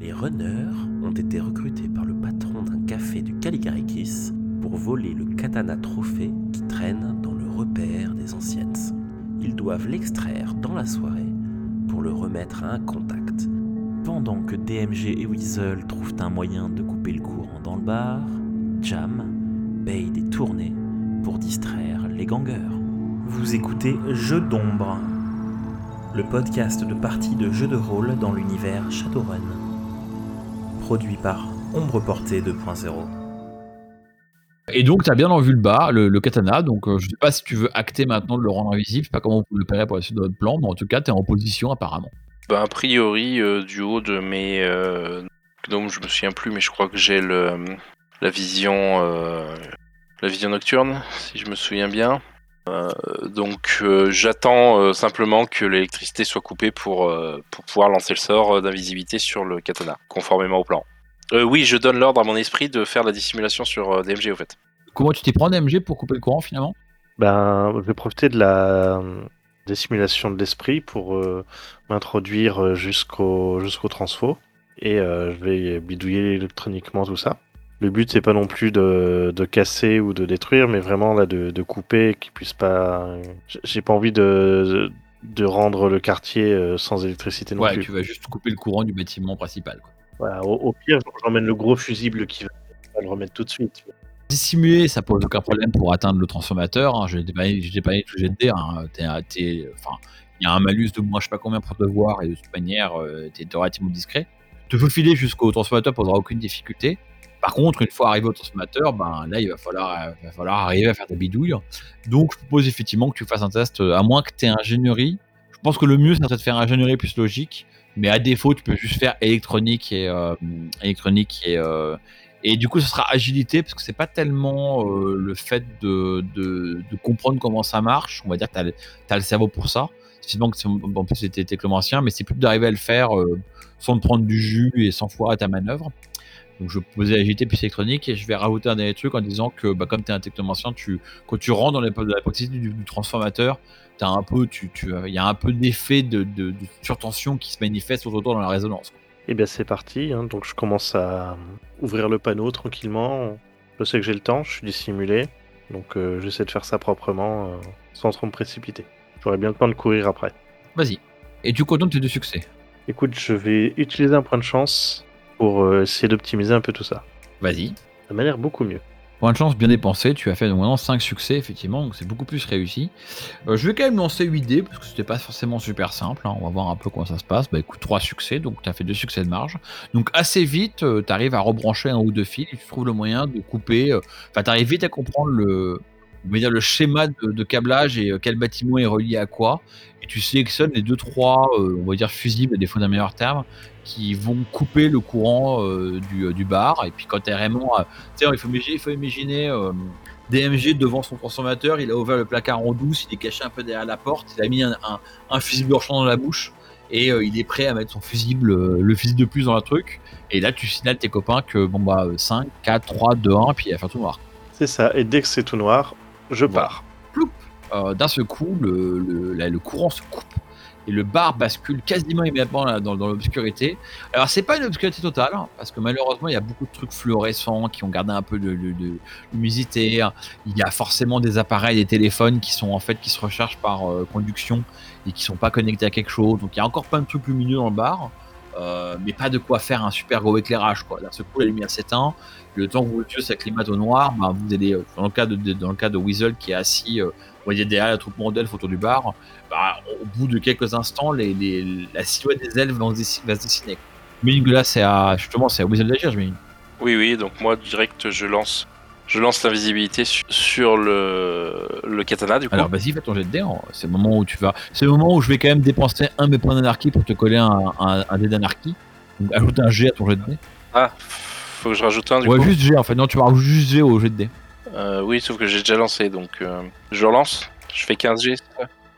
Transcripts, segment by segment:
Les runners ont été recrutés par le patron d'un café du Caligarikis pour voler le katana trophée qui traîne dans le repère des anciennes. Ils doivent l'extraire dans la soirée pour le remettre à un contact. Pendant que DMG et Weasel trouvent un moyen de couper le courant dans le bar, Jam paye des tournées pour distraire les gangers. Vous écoutez Jeux d'ombre, le podcast de partie de jeux de rôle dans l'univers Shadowrun. Produit par Ombre Portée 2.0. Et donc, tu as bien vu le bas, le, le katana. Donc, euh, je sais pas si tu veux acter maintenant de le rendre invisible. Je sais pas comment vous le paierez pour la suite de votre plan, mais en tout cas, tu es en position apparemment. Bah, a priori, euh, du haut de mes. Euh, donc, je me souviens plus, mais je crois que j'ai le, la vision. euh, la vision nocturne, si je me souviens bien. Euh, donc, euh, j'attends euh, simplement que l'électricité soit coupée pour, euh, pour pouvoir lancer le sort euh, d'invisibilité sur le katana, conformément au plan. Euh, oui, je donne l'ordre à mon esprit de faire la dissimulation sur euh, DMG, au fait. Comment tu t'y prends, DMG, pour couper le courant finalement? Ben, je vais profiter de la des simulations de l'esprit pour euh, m'introduire jusqu'au jusqu'au transfo et euh, je vais bidouiller électroniquement tout ça. Le but c'est pas non plus de, de casser ou de détruire, mais vraiment là de, de couper, qu'ils puissent pas. J'ai- pas envie de de rendre le quartier euh, sans électricité non Ouais, plus. tu vas juste couper le courant du bâtiment principal. quoi. Voilà, au, au pire, j'emmène le gros fusible qui va, le remettre tout de suite. Dissimuler, ça pose aucun problème pour atteindre le transformateur. Hein. Je n'ai pas, tout jet de dé, hein. Il y a un malus de moins je sais pas combien pour te voir et de toute manière, euh, t'es t'es relativement discret. Te faufiler jusqu'au transformateur posera aucune difficulté. Par contre, une fois arrivé au transformateur, ben là, il va falloir, euh, arriver à faire des bidouilles. Donc, je propose effectivement que tu fasses un test, euh, à moins que tu aies ingénierie. Je pense que le mieux, serait de faire ingénierie plus logique. Mais à défaut, tu peux juste faire électronique et euh, électronique et euh, et du coup, ce sera agilité parce que c'est pas tellement euh, le fait de, comprendre comment ça marche. On va dire que tu as, le cerveau pour ça. C'est- en plus, c'était technomancien, mais c'est plus d'arriver à le faire euh, sans te prendre du jus et sans foirer ta manœuvre. Donc, je posais agilité plus électronique et je vais rajouter un dernier truc en disant que, bah, comme tu es un technomancien, tu, quand tu rentres dans la, la proximité du, du transformateur, un peu, tu, tu, il y a un peu d'effet de, de, de surtension qui se manifeste autour de toi dans la résonance. Eh bien, c'est parti. hein. Donc, je commence à ouvrir le panneau tranquillement. Je sais que j'ai le temps, je suis dissimulé. Donc, euh, j'essaie de faire ça proprement, euh, sans trop me précipiter. J'aurai bien le temps de courir après. Vas-y. Et tu contentes tes deux succès. Écoute, je vais utiliser un point de chance pour euh, essayer d'optimiser un peu tout ça. Vas-y. De manière beaucoup mieux. Point de chance bien dépensé, tu as fait donc maintenant 5 succès effectivement, donc c'est beaucoup plus réussi. Euh, je vais quand même lancer 8 dés parce que c'était pas forcément super simple, hein. on va voir un peu comment ça se passe. Bah écoute, 3 succès, donc tu as fait 2 succès de marge. Donc assez vite, tu arrives à rebrancher un ou deux fils et tu trouves le moyen de couper. euh, Enfin, tu arrives vite à comprendre le, on va dire, le schéma de, de câblage et euh, quel bâtiment est relié à quoi. Et tu sélectionnes les 2-3, on va dire, fusibles, à défaut d'un meilleur terme, qui vont couper le courant euh, du, du bar. Et puis quand tu es vraiment. euh, tu sais, il faut imaginer, il faut imaginer euh, DMG devant son transformateur, il a ouvert le placard en douce, il est caché un peu derrière la porte, il a mis un, un, un fusible hors dans la bouche et euh, il est prêt à mettre son fusible, euh, le fusible de plus dans le truc. Et là, tu signales tes copains que bon bah 5, 4, 3, 2, 1, puis il va faire tout noir. C'est ça. Et dès que c'est tout noir, je Voilà. pars. Euh, D'un seul coup, le, courant se coupe et le bar bascule quasiment immédiatement dans, l'obscurité. Alors, c'est pas une obscurité totale, hein, parce que malheureusement, il y a beaucoup de trucs fluorescents qui ont gardé un peu de, de. Il y a forcément des appareils, des téléphones qui sont en fait qui se rechargent par euh, conduction et qui sont pas connectés à quelque chose. Donc, il y a encore plein de trucs lumineux dans le bar. Euh, mais pas de quoi faire un super gros éclairage quoi. D'un seul coup la lumière s'éteint, le temps que vos yeux s'acclimatent au noir, bah, vous allez euh, dans le cas de, dans le cas de Weasel qui est assis euh, vous voyez derrière la troupe d'elfes autour du bar, bah, au bout de quelques instants, les, les- la silhouette des elfes va, se dessiner. Mais là, c'est à, justement, c'est à Weasel d'agir, je m'imagine. Oui, oui, donc moi, direct, je lance. Je lance l'invisibilité su- sur le, le katana, du coup. Alors vas-y, fais ton jet de dés. hein. C'est le moment où tu vas. C'est le moment où je vais quand même dépenser un de mes points d'anarchie pour te coller un, un, un dé d'anarchie. Donc ajoute un G à ton jet de dés. Ah, faut que je rajoute un, du Ouais, coup. juste G en fait. Non, tu vas rajouter juste G au jet de dés. Euh, oui, sauf que j'ai déjà lancé, donc euh, je relance. Je fais 15 G,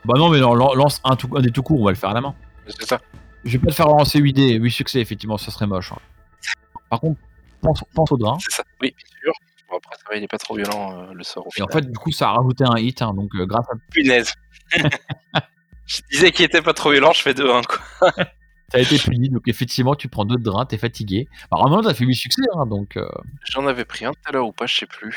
Bah non, mais non, lan- lance un, tout, un des tout court, on va le faire à la main. C'est ça Je vais pas te faire lancer 8 dés, 8 succès, effectivement, ça serait moche. hein. Par contre, pense, pense au drain. C'est ça. Oui, bien sûr. Bon, après, ça va, il est pas trop violent, euh, le sort au Et en fait, du coup, ça a rajouté un hit. hein, donc, euh, grâce à Punaise Je disais qu'il était pas trop violent, je fais 2-1, quoi. T'as été puni, donc effectivement, tu prends d'autres drains, t'es fatigué. Bah, vraiment, t'as fait 8 succès, hein, donc. euh, J'en avais pris un tout à l'heure ou pas, je sais plus.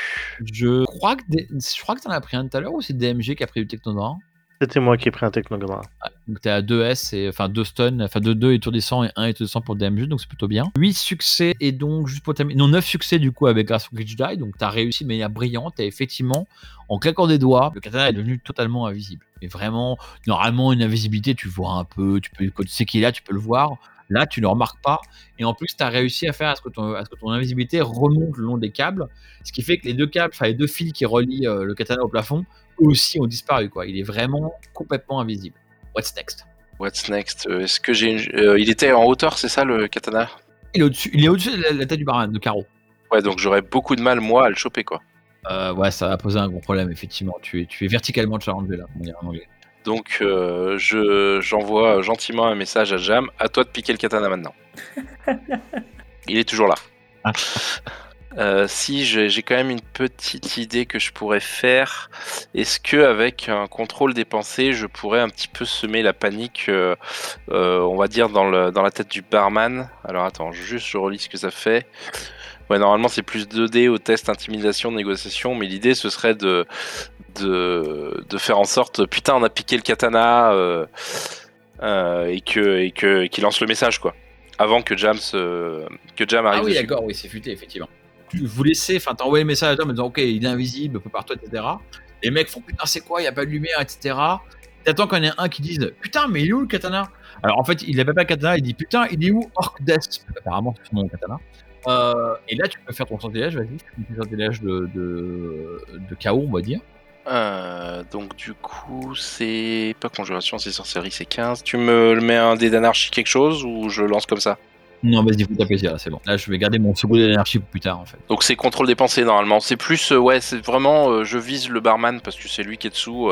je crois que des- je crois que t'en as pris un tout à l'heure ou c'est DMG qui a pris du technodrain C'était moi qui ai pris un technogramme. Donc t'es à 2 S, et, enfin 2 stun, enfin 2, 2 étourdissants et 1 étourdissant pour DMG, donc c'est plutôt bien. 8 succès, et donc juste pour terminer, non 9 succès du coup avec grâce au Glitch Die, donc t'as réussi de manière brillante, et effectivement, en claquant des doigts, le katana est devenu totalement invisible. Et vraiment, normalement, une invisibilité, tu vois un peu, tu peux, quand tu sais qu'il est là, tu peux le voir. Là, tu ne le remarques pas. Et en plus, tu as réussi à faire à ce, que ton, à ce que ton invisibilité remonte le long des câbles. Ce qui fait que les deux câbles, enfin les deux fils qui relient euh, le katana au plafond, eux aussi ont disparu. Quoi. Il est vraiment complètement invisible. What's next? What's next? Euh, Est-ce que j'ai une... euh, Il était en hauteur, c'est ça le katana? Il est au-dessus, il est au-dessus de la, la tête du barman, de carreau. Ouais, donc j'aurais beaucoup de mal, moi, à le choper, quoi. Ouais, ça va poser un gros problème, effectivement. Tu es, tu es verticalement challengé là, on dirait en anglais. Donc euh, je j'envoie gentiment un message à Jam. À toi de piquer le katana maintenant. Il est toujours là. Euh, si j'ai quand même une petite idée que je pourrais faire, est-ce que avec un contrôle des pensées, je pourrais un petit peu semer la panique, euh, on va dire dans, le, dans la tête du barman? Alors attends, juste je relis ce que ça fait. Ouais, normalement c'est plus 2D au test intimidation négociation, mais l'idée ce serait de, de, de faire en sorte, putain on a piqué le katana euh, euh, et que et que qu'il lance le message quoi, avant que Jam se, que Jam arrive. Ah oui, d'accord, oui, c'est futé, effectivement. Tu- Vous laissez, enfin, t'as envoyé le message à toi en disant, ok, il est invisible, peu partout, etc. Les mecs font, putain, c'est quoi, il n'y a pas de lumière, etc. T'attends qu'il y en ait un qui dise, putain, mais il est où le katana? Alors en fait, il n'avait pas le katana, il dit, putain, il est où Orc Death Apparemment, c'est son nom, le katana. Euh, et là, tu peux faire ton sortilège, vas-y, tu fais ton sortilège de, de, de chaos, on va dire. Euh, donc du coup c'est pas conjuration, c'est sorcellerie, c'est 15. Tu me le mets un dé d'anarchie quelque chose ou je lance comme ça? Non, vas-y, fais ta plaisir, là, c'est bon. Là, je vais garder mon second d'énergie pour plus tard, en fait. Donc c'est contrôle des pensées normalement. C'est plus, euh, ouais, c'est vraiment, euh, je vise le barman parce que c'est lui qui est dessous.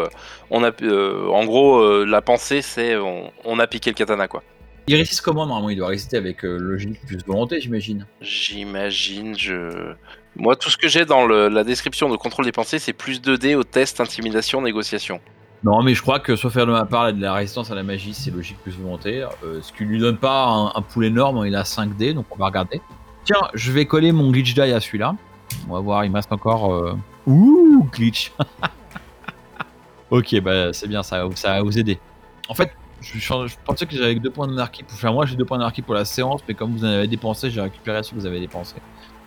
on a, en gros, la pensée c'est, on, on a piqué le katana quoi. Il résiste comment, normalement? Il doit résister avec logique plus volonté, j'imagine. J'imagine, je, moi tout ce que j'ai dans la description de contrôle des pensées, c'est plus 2D au test intimidation négociation. Non, mais je crois que sauf faire de ma part de la résistance à la magie, c'est logique plus volontaire. Euh, ce qui lui donne pas un, pool énorme, il a 5D, donc on va regarder. Tiens, je vais coller mon glitch die à celui-là. On va voir, il me reste encore. euh, Ouh, glitch Ok, bah c'est bien, ça, va- vous aider. En fait, je, je- pensais que j'avais deux points d'anarchie pour faire moi, j'ai deux points d'anarchie pour la séance, mais comme vous en avez dépensé, j'ai récupéré ce que vous avez dépensé.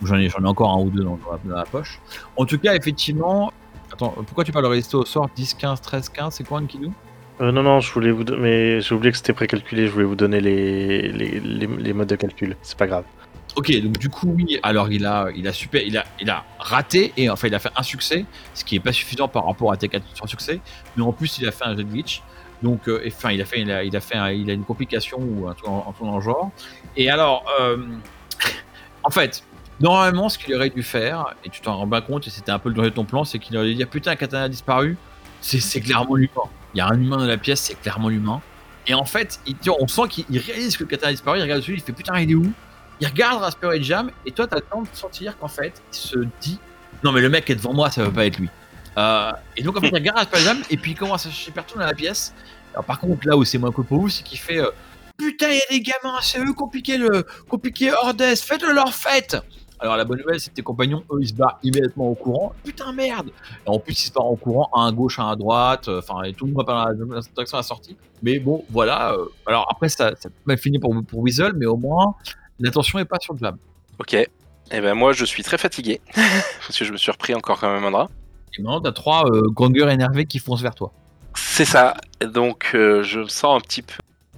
J'en ai, encore un ou deux dans, dans la, poche. En tout cas, effectivement. Attends, pourquoi tu parles de résister au sort? 10, 15, 13, 15 C'est quoi, Nkidou Euh, non, non, je voulais vous mais j'ai oublié que c'était précalculé. Je voulais vous donner les, les, les, les modes de calcul. C'est pas grave. Ok, donc du coup, oui, alors il a, il a super, il a, il a raté et enfin il a fait un succès, ce qui est pas suffisant par rapport à tes 4 succès, mais en plus il a fait un de glitch. Donc, euh, enfin, il a fait, il a, il a fait, un- il a une complication ou un truc en, un genre. Et alors, euh, en fait, normalement, ce qu'il aurait dû faire, et tu t'en rends bien compte, et c'était un peu le danger de ton plan, c'est qu'il aurait dû dire putain, Katana a disparu. C'est, clairement l'humain. Il y a un humain dans la pièce, c'est clairement l'humain. Et en fait, on sent qu'il il réalise que Katana a disparu, il regarde dessus, il fait putain, il est où? Il regarde Raspberry Jam et toi t'as le temps de sentir qu'en fait il se dit non mais le mec est devant moi ça va pas être lui Euh, et donc en fait il regarde Raspberry Jam et puis il commence à chercher partout dans la pièce alors par contre là où c'est moins cool pour vous c'est qu'il fait euh, putain il y a des gamins c'est eux compliqué le compliqué Hordes faites-le leur fête alors la bonne nouvelle c'est que tes compagnons eux ils se barrent immédiatement au courant putain merde et en plus ils se barrent au courant un à gauche un à droite euh, enfin et tout le monde va par la direction à la sortie mais bon voilà euh, alors après ça, ça peut mal finir pour, pour Weasel mais au moins L'attention est pas sur Jam. Ok. Et ben moi je suis très fatigué parce que je me suis repris encore quand même un drap. Et maintenant, t'as trois euh, gangers énervés qui foncent vers toi. C'est ça. Donc euh, je me sens un petit peu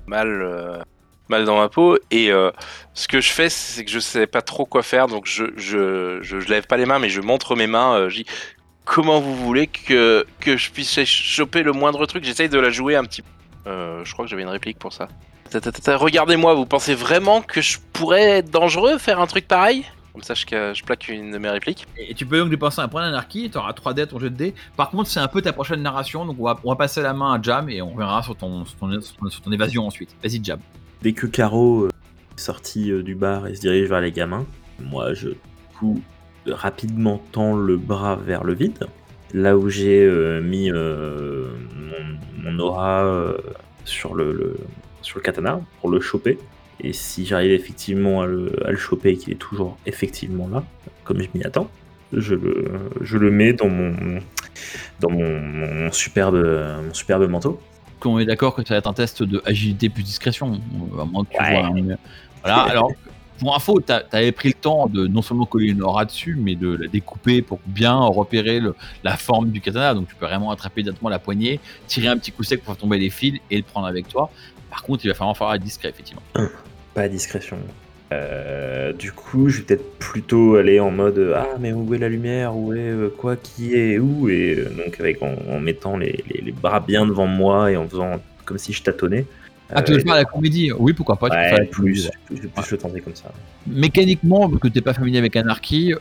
mal, euh, mal dans ma peau. Et euh, ce que je fais, c'est que je sais pas trop quoi faire. Donc je, je, je, lève pas les mains, mais je montre mes mains. euh, je dis comment vous voulez que, que je puisse choper le moindre truc? J'essaye de la jouer un petit peu. Euh, je crois que j'avais une réplique pour ça. Regardez-moi, vous pensez vraiment que je pourrais être dangereux faire un truc pareil? Comme ça, je, je plaque une de mes répliques. Et tu peux donc dépenser un point d'anarchie, tu auras 3 dés à ton jeu de dés. Par contre, c'est un peu ta prochaine narration, donc on va, on va passer la main à Jam et on verra sur ton- sur ton évasion ensuite. Vas-y, Jam. Dès que Caro euh, est sorti euh, du bar et se dirige vers les gamins, moi je coup, rapidement tends le bras vers le vide, là où j'ai euh, mis mon, aura sur, le, le- sur le katana pour le choper. Et si j'arrive effectivement à le, à le choper et qu'il est toujours effectivement là, comme je m'y attends, je le, je le mets dans mon, dans mon superbe, mon superbe manteau. On est d'accord que ça va être un test de agilité plus discrétion. À moins que tu Ouais. vois un- Voilà, alors, pour info, tu avais pris le temps de non seulement coller une aura dessus, mais de la découper pour bien repérer le- la forme du katana. Donc, tu peux vraiment attraper directement la poignée, tirer un petit coup sec pour faire tomber les fils et le prendre avec toi. Par contre, il va falloir faire discret, effectivement. Pas à discrétion. Euh, du coup, je vais peut-être plutôt aller en mode euh, Ah, mais où est la lumière? Où est euh, quoi? Qui est où? Et euh, donc, avec, en, en mettant les, les- les bras bien devant moi et en faisant comme si je tâtonnais. Ah, tu veux faire la comédie? Oui, pourquoi pas. tu ouais, plus, plus, je vais plus le tenter comme ça. Mécaniquement, vu que tu n'es pas familier avec Anarchy,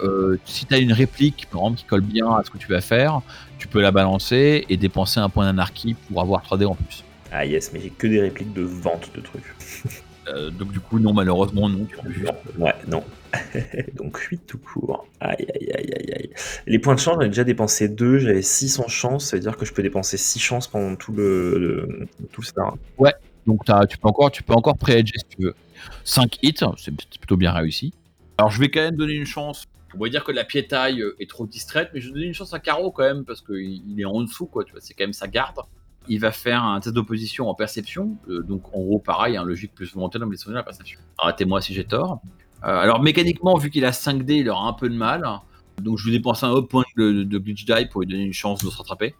si tu as une réplique, par exemple, qui colle bien à ce que tu vas faire, tu peux la balancer et dépenser un point d'Anarchy pour avoir 3D en plus. Ah, yes, mais j'ai que des répliques de vente de trucs. Euh, donc, du coup, non, malheureusement, non. Ouais, non. donc 8 tout court. Aïe, aïe, aïe, aïe, aïe. Les points de chance, j'en ai déjà dépensé 2, j'avais 6 en chance, ça veut dire que je peux dépenser 6 chances pendant tout le, le- tout le star. Donc t'as- tu peux encore, tu peux encore pré-edger si tu veux. 5 hits, c'est plutôt bien réussi. Alors je vais quand même donner une chance. On va dire que la piétaille est trop distraite, mais je vais donner une chance à Caro quand même parce qu'il il est en dessous, quoi. Tu vois, c'est quand même sa garde. Il va faire un test d'opposition en perception. euh, donc en gros, pareil, un logique plus volontaire, mais c'est la perception. Arrêtez-moi si j'ai tort. Euh, alors mécaniquement, vu qu'il a 5D, il aura un peu de mal. Donc je vais dépenser un autre point de, de glitch die pour lui donner une chance de se rattraper.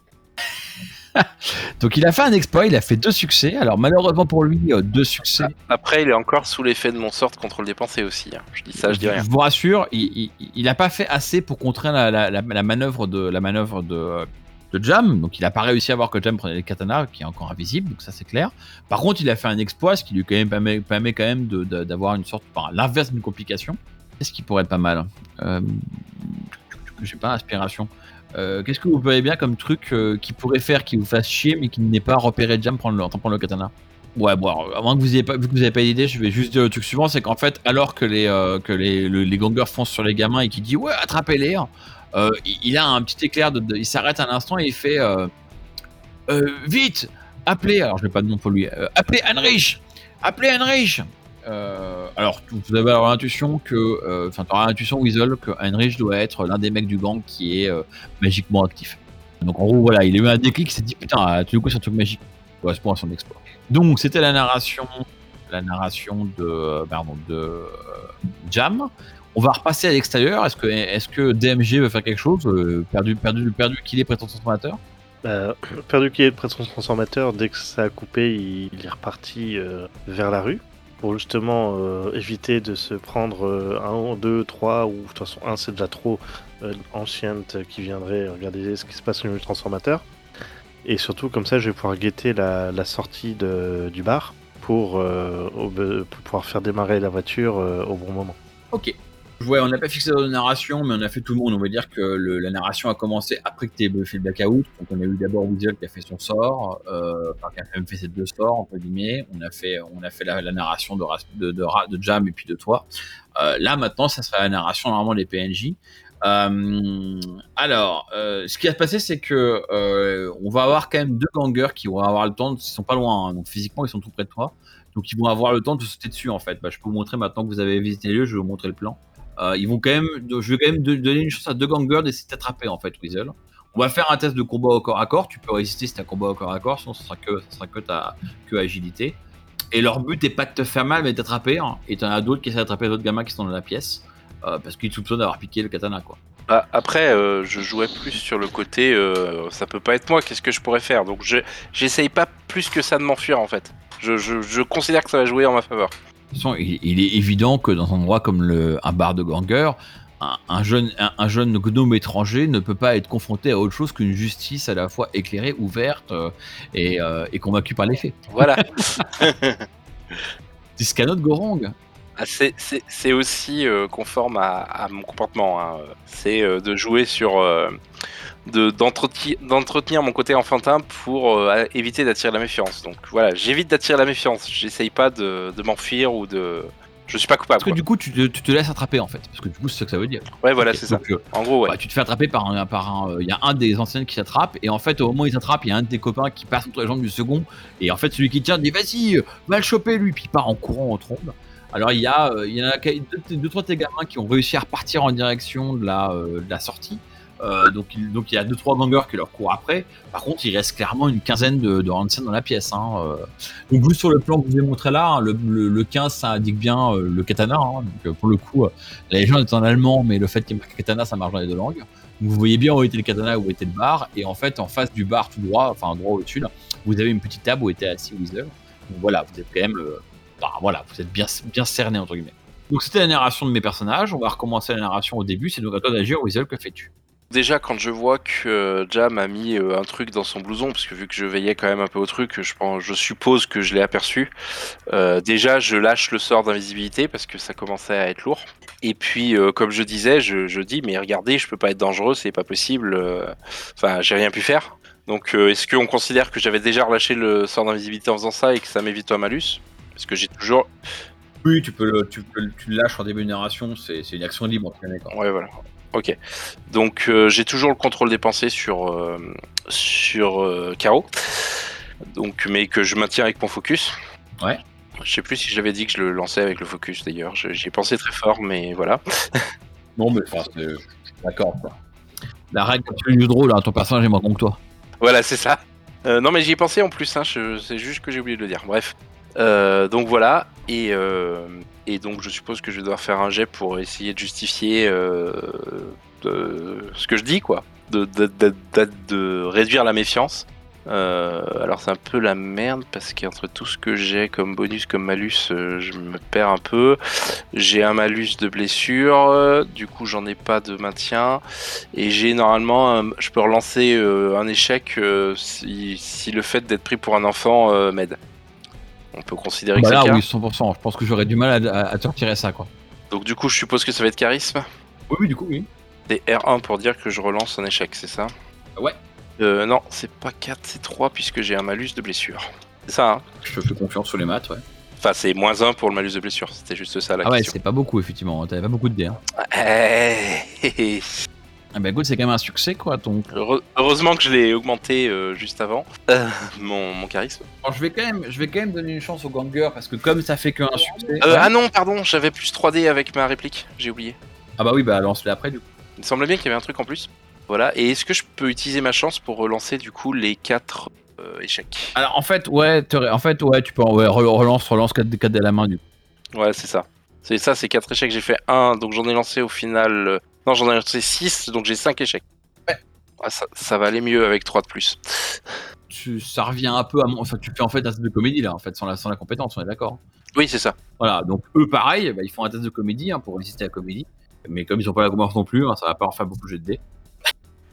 Donc il a fait un exploit, il a fait deux succès. Alors malheureusement pour lui, euh, deux succès. Après, il est encore sous l'effet de mon sort de contrôle dépensé aussi. hein. Je dis ça, je dis rien. Je vous rassure, il n'a pas fait assez pour contraindre la, la- la- la manœuvre de la manœuvre de, de Jam. Donc il n'a pas réussi à voir que Jam prenait les katanas, qui est encore invisible. Donc ça c'est clair. Par contre, il a fait un exploit, ce qui lui quand même permet, permet quand même d'avoir une sorte, enfin, l'inverse d'une complication. Qu'est-ce qui pourrait être pas mal euh, Je sais pas, inspiration. Euh, Qu'est-ce que vous voyez bien comme truc euh, qui pourrait faire qui vous fasse chier, mais qui n'est pas repéré Jam prendre le, en prendre le katana? Ouais, bon, moins que vous ayez pas, vu que vous n'avez pas d'idée, je vais juste dire le truc suivant, c'est qu'en fait, alors que les euh, que les, le- les gangers foncent sur les gamins et qui dit ouais, attrapez-les, euh, il, a un petit éclair, de, il s'arrête un instant et il fait euh, Euh, vite, appelez, alors je n'ai pas de nom pour lui, appelez Heinrich, appelez Heinrich. Alors, vous avez l'intuition que, enfin, tu l'intuition Weasel que Heinrich doit être l'un des mecs du gang qui est magiquement actif. Donc en gros, voilà, il a eu un déclic, il s'est dit putain, tout d'un coup, c'est un truc magique? Correspond à son exploit. Donc c'était la narration, la narration de, pardon, de Jam. On va repasser à l'extérieur. Est-ce que, est-ce que DMG veut faire quelque chose Euh, Perdu, perdu, perdu qu'il est prétend transformateur? Euh, perdu qui est près de son transformateur, dès que ça a coupé, il, il est reparti euh, vers la rue pour justement euh, éviter de se prendre un, deux, trois, ou de toute façon un c'est déjà trop anciente qui viendrait regarder ce qui se passe au niveau du transformateur. Et surtout comme ça je vais pouvoir guetter la, la sortie de- du bar pour, pour pouvoir faire démarrer la voiture au bon moment. Ok. Ouais, on n'a pas fixé la narration, mais on a fait tout le monde. On va dire que le- la narration a commencé après que tu aies fait le blackout. Donc, on a eu d'abord Weasel qui a fait son sort, euh, enfin, qui a même fait ses deux sorts, entre guillemets. On a fait, on a fait la, narration de, de, de, de Jam et puis de toi. Euh, là, maintenant, ça sera la narration normalement des PNJ. Euh, alors, ce qui va se passer, c'est que on va avoir quand même deux gangers qui vont avoir le temps, de- ils sont pas loin, hein, donc physiquement ils sont tout près de toi, donc ils vont avoir le temps de sauter dessus en fait. Bah, je peux vous montrer maintenant que vous avez visité les lieux, je vais vous montrer le plan. Euh, ils vont quand même, je vais quand même donner une chance à deux gangers d'essayer de t'attraper en fait, Weasel. On va faire un test de combat au corps à corps. Tu peux résister si t'as combat au corps à corps, sinon ce sera que, ce sera que ta que agilité. Et leur but est pas de te faire mal, mais de t'attraper. hein. Et t'en as d'autres qui essaient d'attraper d'autres gamins qui sont dans la pièce euh, parce qu'ils soupçonnent d'avoir piqué le katana quoi. Bah, après, euh, je jouais plus sur le côté, ça peut pas être moi, qu'est-ce que je pourrais faire? Donc je j'essaye pas plus que ça de m'enfuir en fait. Je, je, je considère que ça va jouer en ma faveur. De toute façon, il, il est évident que dans un endroit comme le, un bar de gangers, un, un jeune, un, un jeune gnome étranger ne peut pas être confronté à autre chose qu'une justice à la fois éclairée, ouverte euh, et, euh, et convaincue par les faits. Voilà. C'est ce qu'a notre Gorong. Ah, c'est- aussi euh, conforme à, à mon comportement. hein. C'est euh, de jouer sur. De- d'entretenir mon côté enfantin pour euh, éviter d'attirer la méfiance. Donc voilà, j'évite d'attirer la méfiance. J'essaye pas de, de m'enfuir ou de, Je suis pas coupable. Parce que quoi. du coup, tu te, tu te laisses attraper en fait. Parce que du coup, c'est ce que ça veut dire. Ouais, voilà, c'est ça. euh, En gros, ouais. bah, tu te fais attraper par un. par un, euh, Il y a un des anciens qui s'attrape, et en fait, au moment où il s'attrape, il y a un de tes copains qui passe entre les jambes du second, et en fait, celui qui tient dit Vas-y, va le choper lui, puis il part en courant en trombe. Alors, il y, a, il y en a deux, deux, trois de tes gamins qui ont réussi à repartir en direction de la, de la sortie. Euh, donc, il, y a deux trois gangers qui leur courent après. Par contre, il reste clairement une quinzaine de, de Hansen dans la pièce. Hein. euh. Donc vous sur le plan que je vous ai montré là, hein, le, le, le 15 ça indique bien euh, le katana. hein. donc pour le coup, la légende est en allemand, mais le fait qu'il y ait marqué katana, ça marche dans les deux langues. Donc vous voyez bien où était le katana, où était le bar, et en fait en face du bar tout droit, enfin droit au-dessus, vous avez une petite table où était assis Weasel. Donc voilà, vous êtes quand même, euh, voilà, vous êtes bien bien cerné entre guillemets. Donc c'était la narration de mes personnages. On va recommencer la narration au début. C'est donc à toi d'agir, Weasel. Que fais-tu? Déjà, quand je vois que euh, Jam a mis euh, un truc dans son blouson, parce que vu que je veillais quand même un peu au truc, je, pense, je suppose que je l'ai aperçu. euh, déjà, je lâche le sort d'invisibilité parce que ça commençait à être lourd. Et puis, euh, comme je disais, je, je dis mais regardez, je peux pas être dangereux, c'est pas possible. euh, Enfin, j'ai rien pu faire. Donc, est-ce qu'on considère que j'avais déjà relâché le sort d'invisibilité en faisant ça et que ça m'évite un malus? Parce que j'ai toujours. Oui, tu peux le, tu, peux, tu le lâches en début de narration. C'est une action libre. est d'accord. Ouais, voilà. Ok. Donc euh, j'ai toujours le contrôle des pensées sur euh, sur euh, Caro. Donc, mais que je maintiens avec mon focus. Ouais. Je sais plus si je l'avais dit que je le lançais avec le focus d'ailleurs. J'y ai pensé très fort, mais voilà. Non, mais enfin, d'accord. quoi. La règle du draw, là, ton personnage est moins con que toi. Voilà, c'est ça. Euh, non, mais j'y ai pensé en plus. Hein, je- c'est juste que j'ai oublié de le dire. Bref. Euh, donc voilà. Et euh, et donc je suppose que je vais devoir faire un jet pour essayer de justifier euh, ce que je dis, quoi. De, de, de- de- réduire la méfiance. Alors c'est un peu la merde parce qu'entre tout ce que j'ai comme bonus, comme malus, je me perds un peu. J'ai un malus de blessure, du coup j'en ai pas de maintien. Et j'ai normalement, je peux relancer un échec si, le fait d'être pris pour un enfant m'aide. On peut considérer Bah que là, c'est le cas. oui, 100%. Je pense que j'aurais du mal à, à- à te retirer ça, quoi. Donc du coup je suppose que ça va être charisme. Oui, oui, du coup, oui. C'est R1 pour dire que je relance un échec, c'est ça? Ouais. Euh, non, c'est pas 4, c'est 3 puisque j'ai un malus de blessure. C'est ça, hein? Je te fais confiance sur les maths, ouais. Enfin, c'est moins 1 pour le malus de blessure, c'était juste ça la Ah ouais, c'est pas beaucoup, effectivement. T'avais pas beaucoup de dés. Hein. Eh, Ah bah écoute, c'est quand même un succès, quoi. Ton... Heure- Heureusement que je l'ai augmenté euh, juste avant, euh, mon, mon charisme. Alors, je vais quand même, je vais quand même donner une chance au ganger parce que comme ça fait qu'un succès. Euh, Ouais. ah non, pardon, j'avais plus 3D avec ma réplique, j'ai oublié. Ah bah oui, bah lance-les après, du coup. Il me semblait bien qu'il y avait un truc en plus. Voilà, et est-ce que je peux utiliser ma chance pour relancer du coup les 4 échecs? Alors en fait, ouais, en fait, ouais, tu peux, ouais, re- relance, relance 4 4 à la main, du coup. Ouais, c'est ça. C'est ça, c'est 4 échecs, j'ai fait 1, donc j'en ai lancé au final... euh, Non, j'en ai lancé 6, donc j'ai 5 échecs. Ouais. Ah, ça, ça va aller mieux avec 3 de plus. Tu, ça revient un peu à mon. Enfin, tu fais en fait un test de comédie, là, en fait, sans la, sans la compétence, on est d'accord. Oui, c'est ça. Voilà, donc eux, pareil, bah, ils font un test de comédie hein, pour résister à la comédie. Mais comme ils ont pas la compétence non plus, hein, ça va pas leur faire beaucoup de jets de dés.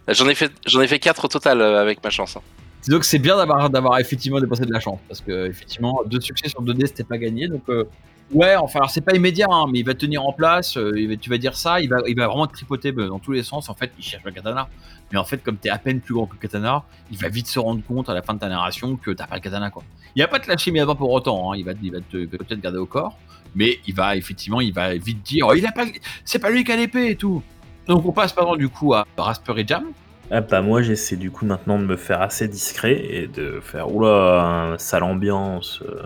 J'en ai fait, j'en ai fait 4 au total euh, avec ma chance. hein. Donc c'est bien d'avoir d'avoir effectivement dépassé de la chance parce que effectivement deux succès sur 2 dés c'était pas gagné donc euh, ouais enfin alors c'est pas immédiat hein, mais il va tenir en place euh, tu vas dire ça il va vraiment te tripoter dans tous les sens. En fait il cherche le katana. Mais en fait comme t'es à peine plus grand que le katana il va vite se rendre compte à la fin de ta narration que t'as pas le katana quoi. Il va pas te lâcher immédiatement pour autant hein, il va il va te peut-être garder au corps mais il va effectivement il va vite dire oh, il a pas c'est pas lui qui a l'épée et tout. Donc on passe pardon du coup à Raspberry Jam Ah bah moi j'essaie du coup maintenant de me faire assez discret et de faire oula sale ambiance, euh,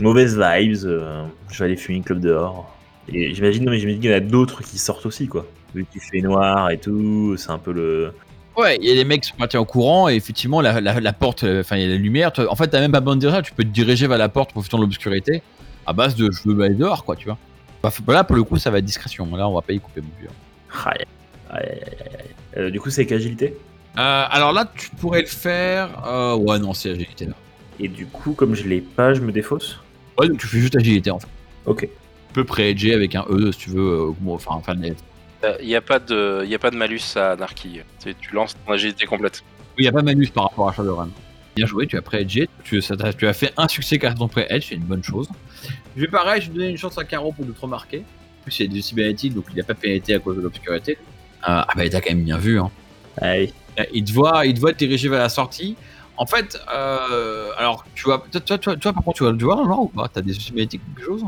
mauvaise vibes, euh, je vais aller fumer une club dehors. Et j'imagine non mais qu'il y en a d'autres qui sortent aussi quoi. Vu qu'il fait noir et tout, c'est un peu le. Ouais, il y a les mecs qui sont partis en courant et effectivement la, la, la porte, euh, enfin il y a la lumière. Toi, En fait, t'as même pas besoin de dire ça, tu peux te diriger vers la porte profitant de l'obscurité à base de je veux aller dehors quoi, tu vois. Bah, là pour le coup ça va être discrétion. Là on va pas y couper mon vieux. Aïe, aïe, aïe, aïe, aïe. Euh, du coup c'est avec agilité. Euh, alors là tu pourrais le faire. Euh, ouais non c'est agilité là. Et du coup comme je l'ai pas, je me défausse. Ouais donc tu fais juste agilité en fait. Ok. Tu peux pré-edger avec un E si tu veux. euh, enfin enfin Il n'y a, pas de- y a pas de malus à Narki. Tu, lances ton agilité complète. Oui, il n'y a pas de manus par rapport à Shadowrun. Bien joué, tu as pré-edgé, tu, tu as fait un succès à ton pré-edge, c'est une bonne chose. Je vais pareil, je vais donner une chance à Caro pour de te remarquer. En plus, il y a des cybernetiques, donc il n'a pas pénétré à cause de l'obscurité. Euh, ah bah, il t'a quand même bien vu. Hein. Allez. Euh, Il te voit, il te voit te diriger vers la sortie. En fait, euh, alors, tu vois, toi, toi, toi, par contre, tu vois, tu vois, non, ou pas? T'as des ou quelque chose?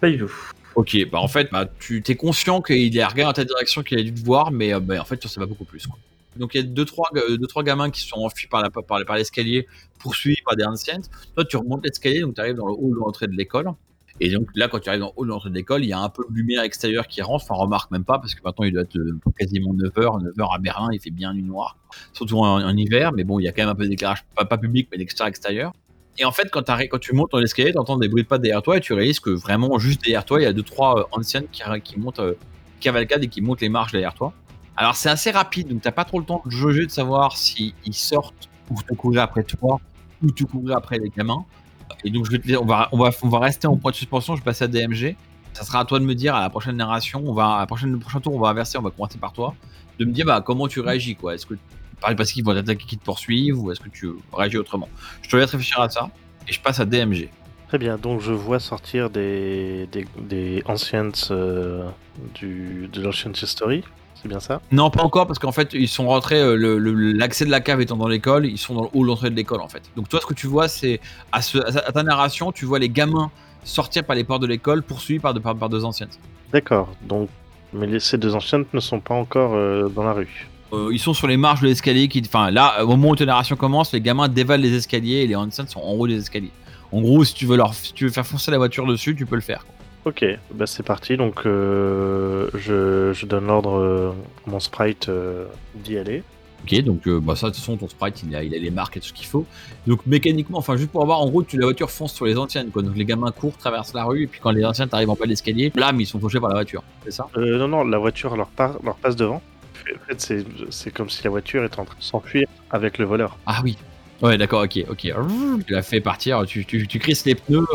Pas du tout. Ok, bah en fait, bah, tu es conscient qu'il y a rien dans ta direction qu'il a dû te voir, mais euh, bah, en fait, tu en sais pas beaucoup plus. Quoi. Donc il y a deux trois, deux, trois gamins qui sont enfuis par, la, par, par l'escalier, poursuivis par des anciens. Toi, tu remontes l'escalier, donc tu arrives dans le hall de l'entrée de l'école. Et donc là, quand tu arrives le hall de l'entrée de l'école, il y a un peu de lumière extérieure qui rentre. Enfin, remarque même pas, parce que maintenant il doit être euh, quasiment 9h. 9h à Berlin, il fait bien nuit noire. Surtout en, en hiver, mais bon, il y a quand même un peu d'éclairage, pas, public, mais d'éclairage extérieur. Et en fait, quand, tu montes dans l'escalier, tu entends des bruits de pas derrière toi et tu réalises que vraiment, juste derrière toi, il y a deux, trois euh, anciennes qui, qui montent, euh, cavalcade et qui montent les marches derrière toi. Alors, c'est assez rapide, donc t'as pas trop le temps de jauger de savoir s'ils sortent pour te courir après toi ou te courir après les gamins. Et donc, je vais te, on, va, on, va, on va rester en point de suspension, je passe à DMG. Ça sera à toi de me dire à la prochaine narration, on va, à prochain tour, on va inverser, on va commencer par toi, de me dire bah, comment tu réagis. quoi. Est-ce que parce qu'ils vont t'attaquer qui te poursuivent ou est-ce que tu réagis autrement? Je te laisse réfléchir à ça et je passe à DMG. Très bien, donc je vois sortir des, des, des anciennes euh, du, de l'Ancient History, c'est bien ça? Non, pas encore, parce qu'en fait, ils sont rentrés, euh, l'accès de la cave étant dans l'école, ils sont dans le hall d'entrée de l'école, en fait. Donc toi, ce que tu vois, c'est, à, ce, à, ta narration, tu vois les gamins sortir par les portes de l'école, poursuivis par, par, par deux anciennes. D'accord, donc, mais ces deux anciennes ne sont pas encore euh, dans la rue euh, ils sont sur les marches de l'escalier. Qui, enfin, là, au moment où ta narration commence, les gamins dévalent les escaliers et les Hansen sont en haut des escaliers. En gros, si tu veux leur, si tu veux faire foncer la voiture dessus, tu peux le faire. Ok, bah c'est parti. Donc, euh, je, je, donne l'ordre euh, à mon sprite euh, d'y aller. Ok, donc euh, bah ça, de toute façon, ton sprite, il a, il a les marques et tout ce qu'il faut. Donc, mécaniquement, enfin, juste pour avoir, en gros, tu, la voiture fonce sur les anciennes, quoi. Donc, les gamins courent, traversent la rue, et puis quand les anciennes arrivent en bas de l'escalier, blam, ils sont fauchés par la voiture. C'est ça? Non, non, la voiture leur, part, leur passe devant. En fait, c'est comme si la voiture était en train de s'enfuir avec le voleur. Ah oui. Ouais, d'accord, ok, ok. Tu l'as fait partir, tu, tu, tu crisses les pneus.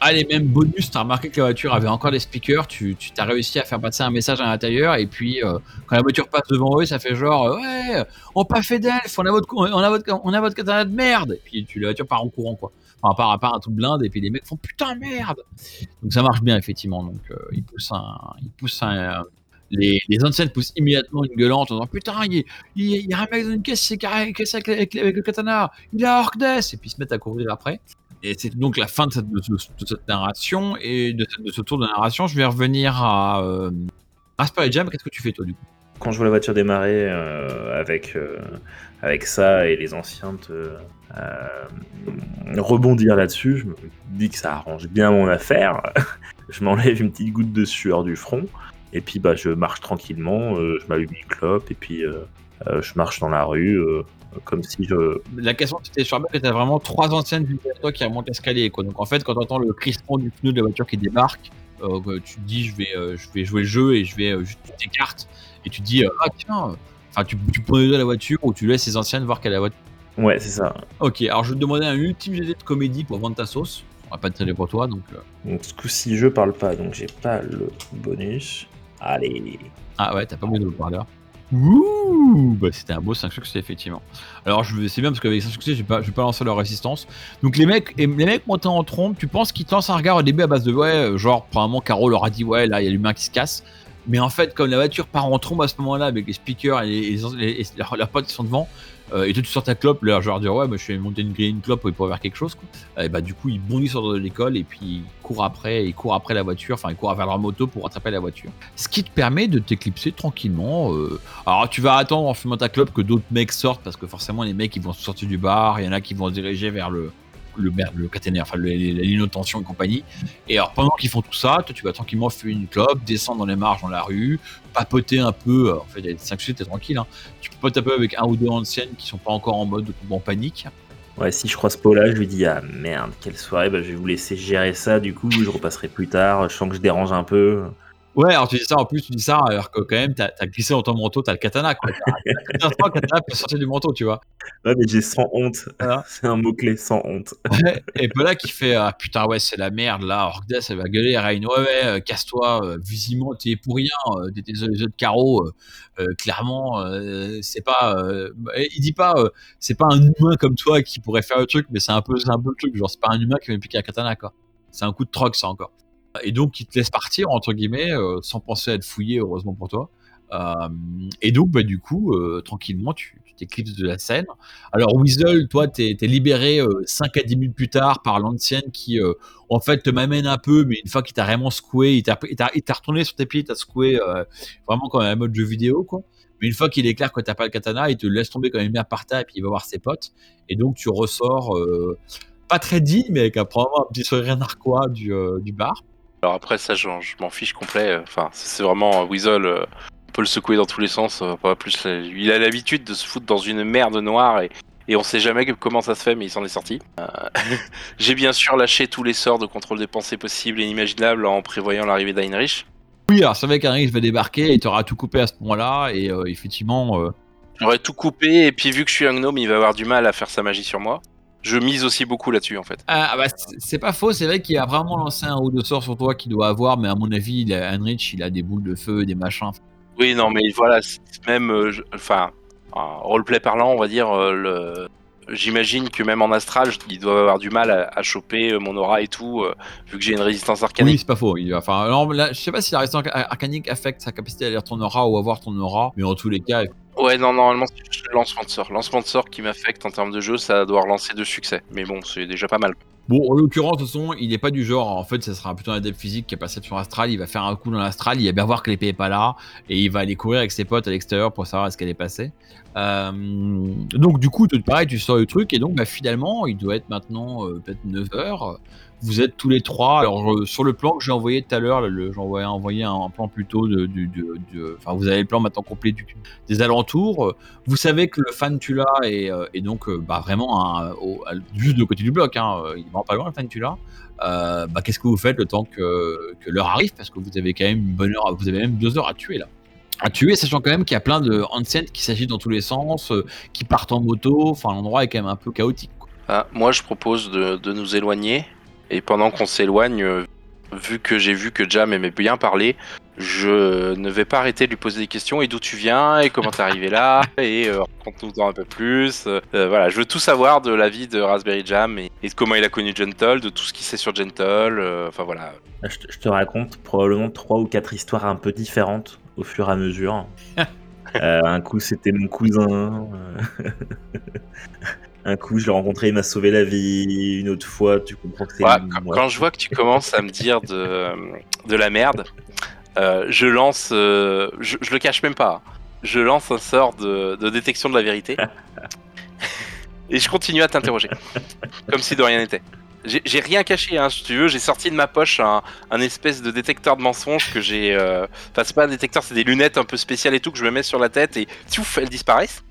Euh... Ah, les mêmes bonus, t'as remarqué que la voiture avait encore des speakers, tu t'as réussi à faire passer un message à l'intérieur, et puis euh, quand la voiture passe devant eux, ça fait genre euh, Ouais, on pas fait on a votre on a votre on a votre katana de merde Et puis tu, la voiture part en courant quoi. Enfin, part à part un tout blinde, et puis les mecs font putain merde Donc ça marche bien effectivement, donc euh, ils poussent un. Ils poussent un les, les poussent immédiatement une gueulante en disant Putain, il, y a un mec dans une caisse, c'est avec, avec, avec, le katana, il à Orkness Et puis ils se mettent à courir après. Et c'est donc la fin de cette, narration. Et de, ce tour de narration, je vais revenir à euh, et Jam. Qu'est-ce que tu fais toi du coup? Quand je vois la voiture démarrer euh, avec, euh, avec ça et les anciens te, rebondir là-dessus, je me dis que ça arrange bien mon affaire. je m'enlève une petite goutte de sueur du front. Et puis bah, je marche tranquillement, euh, je m'allume une clope et puis euh, euh, je marche dans la rue euh, comme si je. La question c'était sur que tu as vraiment trois anciennes du toi qui remontent l'escalier. Quoi. Donc en fait, quand tu entends le crispement du pneu de la voiture qui débarque, tu te dis je vais, je vais jouer le jeu et je vais juste tu t'écartes et tu te dis ah tiens, enfin tu, tu prends les deux à la voiture ou tu laisses les anciennes voir qu'elle a la voiture. Ouais, c'est ça. Ok, alors je vais te demander un ultime GD de comédie pour vendre ta sauce. On va pas te pour toi donc. Donc ce coup-ci je parle pas donc j'ai pas le bonus. Allez. Ah ouais, t'as pas besoin de haut-parleur. Ouh, bah c'était un beau 5 succès effectivement. Alors je c'est bien parce qu'avec 5 succès, je vais pas, lancer leur résistance. Donc les mecs, les mecs montés en trompe, tu penses qu'ils te lancent un regard au début à base de ouais, genre probablement Caro leur a dit ouais là il y a l'humain qui se casse. Mais en fait, comme la voiture part en trombe à ce moment-là avec les speakers et, les, les, leurs potes qui sont devant, euh, et toi tu sors ta clope, là je leur dis ouais, bah, je suis monter une, une clope pour faire quelque chose. Et bah du coup ils bondissent sur de l'école et puis ils courent après, ils courent après la voiture, enfin ils courent vers leur moto pour attraper la voiture. Ce qui te permet de t'éclipser tranquillement. Euh... Alors tu vas attendre en fumant ta clope que d'autres mecs sortent parce que forcément les mecs ils vont sortir du bar, il y en a qui vont se diriger vers le le, le caténaire, enfin tension et compagnie. Et alors pendant qu'ils font tout ça, toi tu vas tranquillement fumer une clope, descendre dans les marges dans la rue, papoter un peu. En fait, il y a 5 suites, t'es tranquille. Hein. Tu papotes un peu avec un ou deux anciennes qui sont pas encore en mode en panique. Ouais, si je croise Paula, je lui dis Ah merde, quelle soirée, bah, je vais vous laisser gérer ça. Du coup, je repasserai plus tard. Je sens que je dérange un peu. Ouais, alors tu dis ça, en plus tu dis ça, alors que quand même, t'as as glissé dans ton manteau, t'as le katana, quoi. T'as le katana peut sortir du manteau, tu vois. Ouais, mais j'ai sans honte. Voilà. C'est un mot-clé, sans honte. Ouais, et Paula qui fait Ah putain, ouais, c'est la merde, là, Orkdes, elle va gueuler, Rain, ouais, ouais, euh, casse-toi, euh, visiblement, t'es pour rien, euh, t'es des œufs de carreau, euh, clairement, c'est pas. il dit pas, c'est pas un humain comme toi qui pourrait faire le truc, mais c'est un, peu, un peu le truc, genre, c'est pas un humain qui va me piquer un katana, quoi. C'est un coup de troc, ça encore et donc il te laisse partir entre guillemets euh, sans penser à être fouillé heureusement pour toi Euh, et donc, bah, du coup, euh, tranquillement, tu t'éclipses de la scène. Alors, Weasel, toi, t'es es libéré 5 à 10 minutes plus tard par l'ancienne qui, en fait, te m'amène un peu, mais une fois qu'il t'a vraiment secoué, il t'a retourné sur tes pieds, il t'a secoué vraiment comme un mode jeu vidéo, quoi. Mais une fois qu'il est clair que t'as pas le katana, il te laisse tomber quand même bien par terre et puis il va voir ses potes. Et donc, tu ressors, pas très dit, mais avec un, un petit sourire narquois du, du bar. Alors après, ça, j'en- je m'en fiche complet. Enfin, c'est vraiment euh, Weasel. euh, on peut le secouer dans tous les sens. euh, pas plus. euh, Il a l'habitude de se foutre dans une merde noire et, et on sait jamais comment ça se fait, mais il s'en est sorti. Euh, J'ai bien sûr lâché tous les sorts de contrôle des pensées possibles et inimaginables en prévoyant l'arrivée d'Heinrich. Oui, alors c'est vrai qu'Henry va débarquer et tu auras tout coupé à ce moment-là. Et euh, effectivement, euh, J'aurais tout coupé et puis vu que je suis un gnome, il va avoir du mal à faire sa magie sur moi. Je mise aussi beaucoup là-dessus en fait. Ah, bah, c'est- pas faux, c'est vrai qu'il a vraiment lancé un ou deux sorts sur toi qu'il doit avoir, mais à mon avis, il a, Heinrich, il a des boules de feu, des machins. Oui, non, mais voilà, même, euh, je- enfin, en roleplay parlant, on va dire, euh, le... j'imagine que même en astral, ils doivent avoir du mal à, à choper euh, mon aura et tout, euh, vu que j'ai une résistance Oui, arcanique. c'est pas faux. Il, enfin, là, je sais pas si la résistance arcanique affecte sa capacité à lire ton aura ou à voir ton aura, mais en tous les cas, Ouais, non, normalement, c'est juste le lancement de sort. Lancement de sort qui m'affecte en termes de jeu, ça doit relancer deux succès. Mais bon, c'est déjà pas mal. Bon, en l'occurrence, de toute façon, il n'est pas du genre. En fait, ça sera plutôt un adepte physique qui a perception astrale. Il va faire un coup dans l'astral. Il va bien voir que l'épée est pas là. Et il va aller courir avec ses potes à l'extérieur pour savoir est-ce qu'elle est passée. Euh, donc, du coup, tout pareil, tu sors le truc. Et donc, bah, finalement, il doit être maintenant euh, peut-être 9 heures. Vous êtes tous les trois. Alors, euh, sur le plan que j'ai envoyé tout à l'heure, j'ai envoyé, envoyé un, plan plutôt de. Enfin, vous avez le plan maintenant complet des alentours. Vous savez que le fan Tula est, euh, est donc euh, bah, vraiment un- juste de côté du bloc. Hein, il est vraiment pas loin le fan Tula. Euh, bah, Qu'est-ce que vous faites le temps que, que l'heure arrive? Parce que vous avez quand même une bonne heure, vous avez même deux heures à tuer là. À tuer, sachant quand même qu'il y a plein de anciennes qui s'agissent dans tous les sens, qui partent en moto. Enfin, l'endroit est quand même un peu chaotique. Ah, moi, je propose de nous éloigner. Et pendant qu'on s'éloigne, euh, vu que j'ai vu que Jam aimait bien parler, je ne vais pas arrêter de lui poser des questions. Et d'où tu viens Et comment t'es arrivé là Et euh, raconte-nous un peu plus. Euh, voilà, je veux tout savoir de la vie de Raspberry Jam et, et de comment il a connu Gentle, de tout ce qu'il sait sur Gentle. euh, Enfin voilà. Je te, je te raconte probablement trois ou quatre histoires un peu différentes au fur et à mesure. Un coup, c'était mon cousin. un coup, je l'ai rencontré, il m'a sauvé la vie. Une autre fois, tu comprends que c'est quand, quand je vois que tu commences à me dire de, de la merde, euh, je lance, euh, je, je le cache même pas, je lance un sort de, de détection de la vérité et je continue à t'interroger, comme si de rien n'était. J'ai rien caché, hein, si tu veux, j'ai sorti de ma poche un, un espèce de détecteur de mensonges que j'ai. euh, Enfin, c'est pas un détecteur, c'est des lunettes un peu spéciales et tout que je me mets sur la tête et tiouf, elles disparaissent.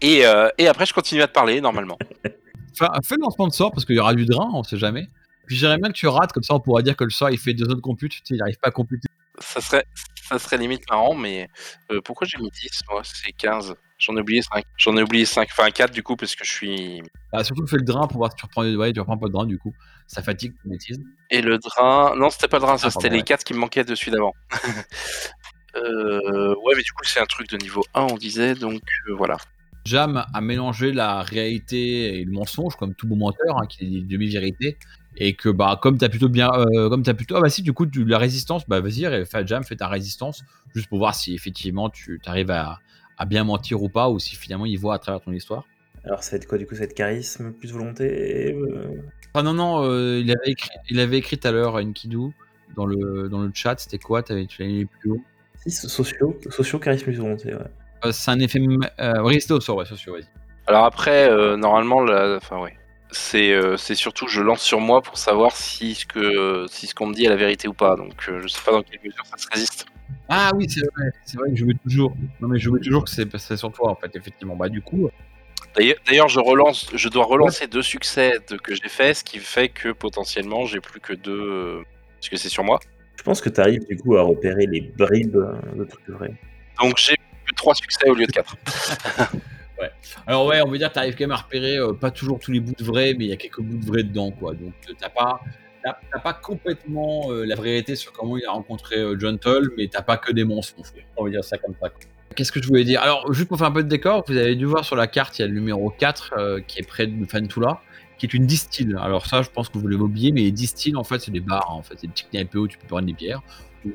Et, euh, et après, je continue à te parler normalement. Enfin, fais le lancement de sort parce qu'il y aura du drain, on sait jamais. Puis j'aimerais bien que tu rates, comme ça on pourra dire que le sort il fait deux autres computes, tu sais, il n'arrive pas à computer. Ça serait, ça serait limite marrant, mais euh, pourquoi j'ai mis 10 Moi, c'est 15. J'en ai oublié 5. J'en ai oublié 5. Enfin, 4 du coup, parce que je suis. Ah, surtout fais le drain pour voir si tu reprends, ouais, tu reprends pas le drain du coup. Ça fatigue tes bêtises. Et le drain. Non, c'était pas le drain, ça Ah, c'était les ouais. 4 qui me manquaient dessus d'avant. euh, ouais, mais du coup, c'est un truc de niveau 1, on disait, donc euh, voilà. Jam a mélangé la réalité et le mensonge, comme tout bon menteur, hein, qui est des demi-vérités. Et que bah comme t'as plutôt bien, euh, comme t'as plutôt, ah bah si du coup tu- la résistance, bah vas-y, Jam, fais ta résistance, juste pour voir si effectivement tu arrives à, à bien mentir ou pas, ou si finalement il voit à travers ton histoire. Alors, ça va être quoi du coup Ça va être charisme plus volonté euh, Ah non non, euh, il avait écrit, il avait écrit tout à l'heure Enkidu dans le dans le chat, c'était quoi T'avais- Tu l'avais mis plus haut? Si, socio, socio, charisme plus volonté, ouais. Euh, c'est un effet, euh, c'était au sort, ouais, socio, vas-y. Alors après, euh, normalement, la... enfin, ouais. C'est euh, c'est surtout, je lance sur moi pour savoir si ce que si ce qu'on me dit est la vérité ou pas. Donc, euh, je sais pas dans quelle mesure ça se résiste. Ah oui, c'est vrai, c'est vrai que je veux toujours. Non mais je veux toujours que c'est c'est sur toi en fait, effectivement. Bah du coup, D'ailleurs, je relance, je dois relancer deux succès de- que j'ai fait, ce qui fait que potentiellement j'ai plus que deux, parce que c'est sur moi. Je pense que tu arrives du coup à repérer les bribes de trucs vrais. Donc j'ai que trois succès au lieu de quatre. Alors ouais, on va dire que tu arrives quand même à repérer euh, pas toujours tous les bouts de vrai, mais il y a quelques bouts de vrai dedans, quoi. Donc euh, t'as pas, t'as, pas complètement euh, la vérité sur comment il a rencontré euh, Gentle, mais t'as pas que des mensonges. On va dire ça comme ça. Qu'est-ce que je voulais dire? Alors juste pour faire un peu de décor, vous avez dû voir sur la carte, il y a le numéro 4 euh, qui est près de Fantula, qui est une distille. Alors ça, je pense que vous l'avez oublié, mais les distilles en fait, c'est des bars, en fait, c'est des petits knipes où tu peux prendre des bières.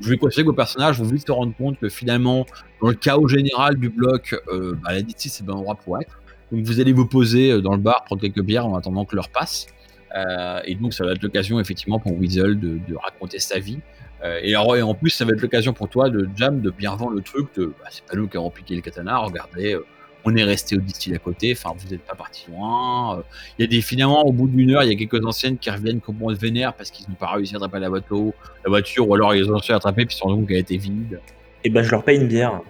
Je vais considérer que vos personnages vont vite se rendre compte que finalement, dans le chaos général du bloc, euh, bah, la D6 c'est bien endroit pour être. Donc vous allez vous poser euh, dans le bar, prendre quelques bières en attendant que l'heure passe. Euh, et donc ça va être l'occasion effectivement pour Weasel de, raconter sa vie. Euh, et, en plus, ça va être l'occasion pour toi de Jam de bien vendre le truc. De, bah, c'est pas nous qui avons piqué le katana. Regardez, on est resté au distill à côté. Enfin, vous n'êtes pas parti loin. Euh, Il y a des finalement au bout d'une heure, il y a quelques anciennes qui reviennent comme on se vénère parce qu'ils n'ont pas réussi à attraper la voiture, la voiture, ou alors ils ont réussi à attraper puis ils se sont rendus compte qu'elle était vide. Et ben je leur paye une bière.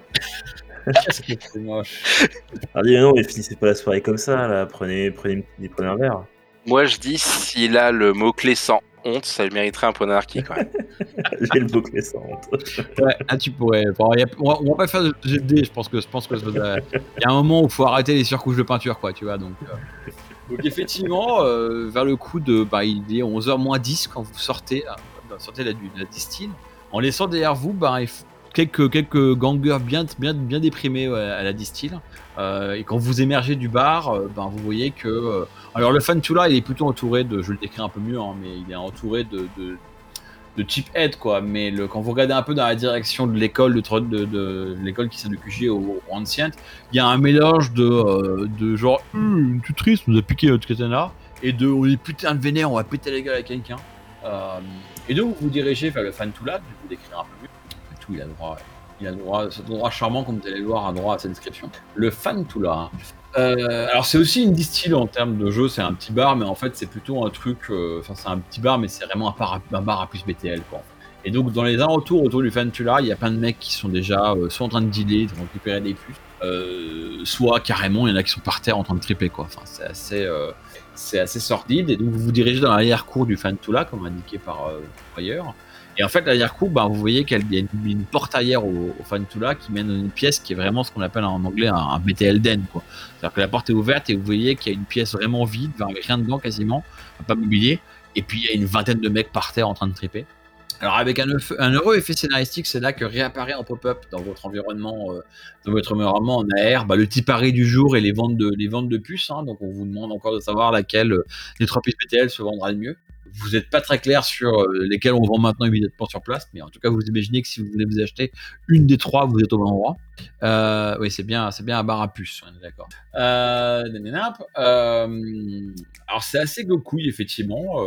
C'est moche. Alors dis non, mais finissez pas la soirée comme ça, là. Prenez, prenez, prenez un verre. Moi, je dis, s'il a le mot-clé sans honte, ça mériterait un point d'anarchie quand même. J'ai le bouclé sans honte. Ouais, là tu pourrais. Bon, y a- on, va, on va pas faire de GD, je pense que je pense que il y a un moment où il faut arrêter les surcouches de peinture, quoi, tu vois. Donc, euh. donc effectivement, euh, vers le coup de, bah, il est 11h moins 10 quand vous sortez, euh, sortez la, la distille, en laissant derrière vous, bah, quelques quelques gangers bien bien bien déprimés à la distille. Euh, et quand vous émergez du bar, euh, ben, vous voyez que euh, alors le Fantula, il est plutôt entouré de, je le décris un peu mieux, hein, mais il est entouré de, de, de cheaphead quoi. Mais quand vous regardez un peu dans la direction de l'école de, l'école qui sert de QG au, au Ancient, il y a un mélange de, de genre Hum, tu triste, on nous a piqué notre katana et de on est putain de vénère, on va péter la gueule à quelqu'un. Et donc vous vous dirigez vers le Fantula, je vais vous décrire un peu mieux. Il a le droit. Il a le droit, cet endroit charmant, comme vous allez le voir, a droit à sa description. Le Fantula. Euh, alors c'est aussi une distille en termes de jeu, c'est un petit bar, mais en fait c'est plutôt un truc, euh, enfin c'est un petit bar, mais c'est vraiment un bar, à, un plus BTL quoi. Et donc dans les alentours autour du Fantula, il y a plein de mecs qui sont déjà euh, soit en train de dealer, de récupérer des puces, soit carrément il y en a qui sont par terre en train de triper quoi. Enfin c'est assez, c'est assez sordide. Et donc vous vous dirigez dans l'arrière-cour du Fantula, comme indiqué par ailleurs. Et en fait, l'arrière-cour, ben, vous voyez qu'il y a une, porte arrière au, au Fantula qui mène dans une pièce qui est vraiment ce qu'on appelle en anglais un, BTL den. C'est-à-dire que la porte est ouverte et vous voyez qu'il y a une pièce vraiment vide, avec rien dedans quasiment, pas mobilier. Et puis il y a une vingtaine de mecs par terre en train de triper. Alors avec un, heureux effet scénaristique, c'est là que réapparaît en pop-up dans votre environnement, euh, dans votre environnement en AR, bah, le tipari du jour et les ventes de, les puces. hein. donc on vous demande encore de savoir laquelle euh, des trois puces BTL se vendra le mieux. Vous n'êtes pas très clair sur euh, lesquelles on vend maintenant immédiatement sur place, mais en tout cas vous imaginez que si vous voulez vous acheter une des trois, vous êtes au bon endroit. Euh, oui, c'est bien, c'est bien un bar à puces, on est d'accord. Euh, euh, alors c'est assez Goku effectivement.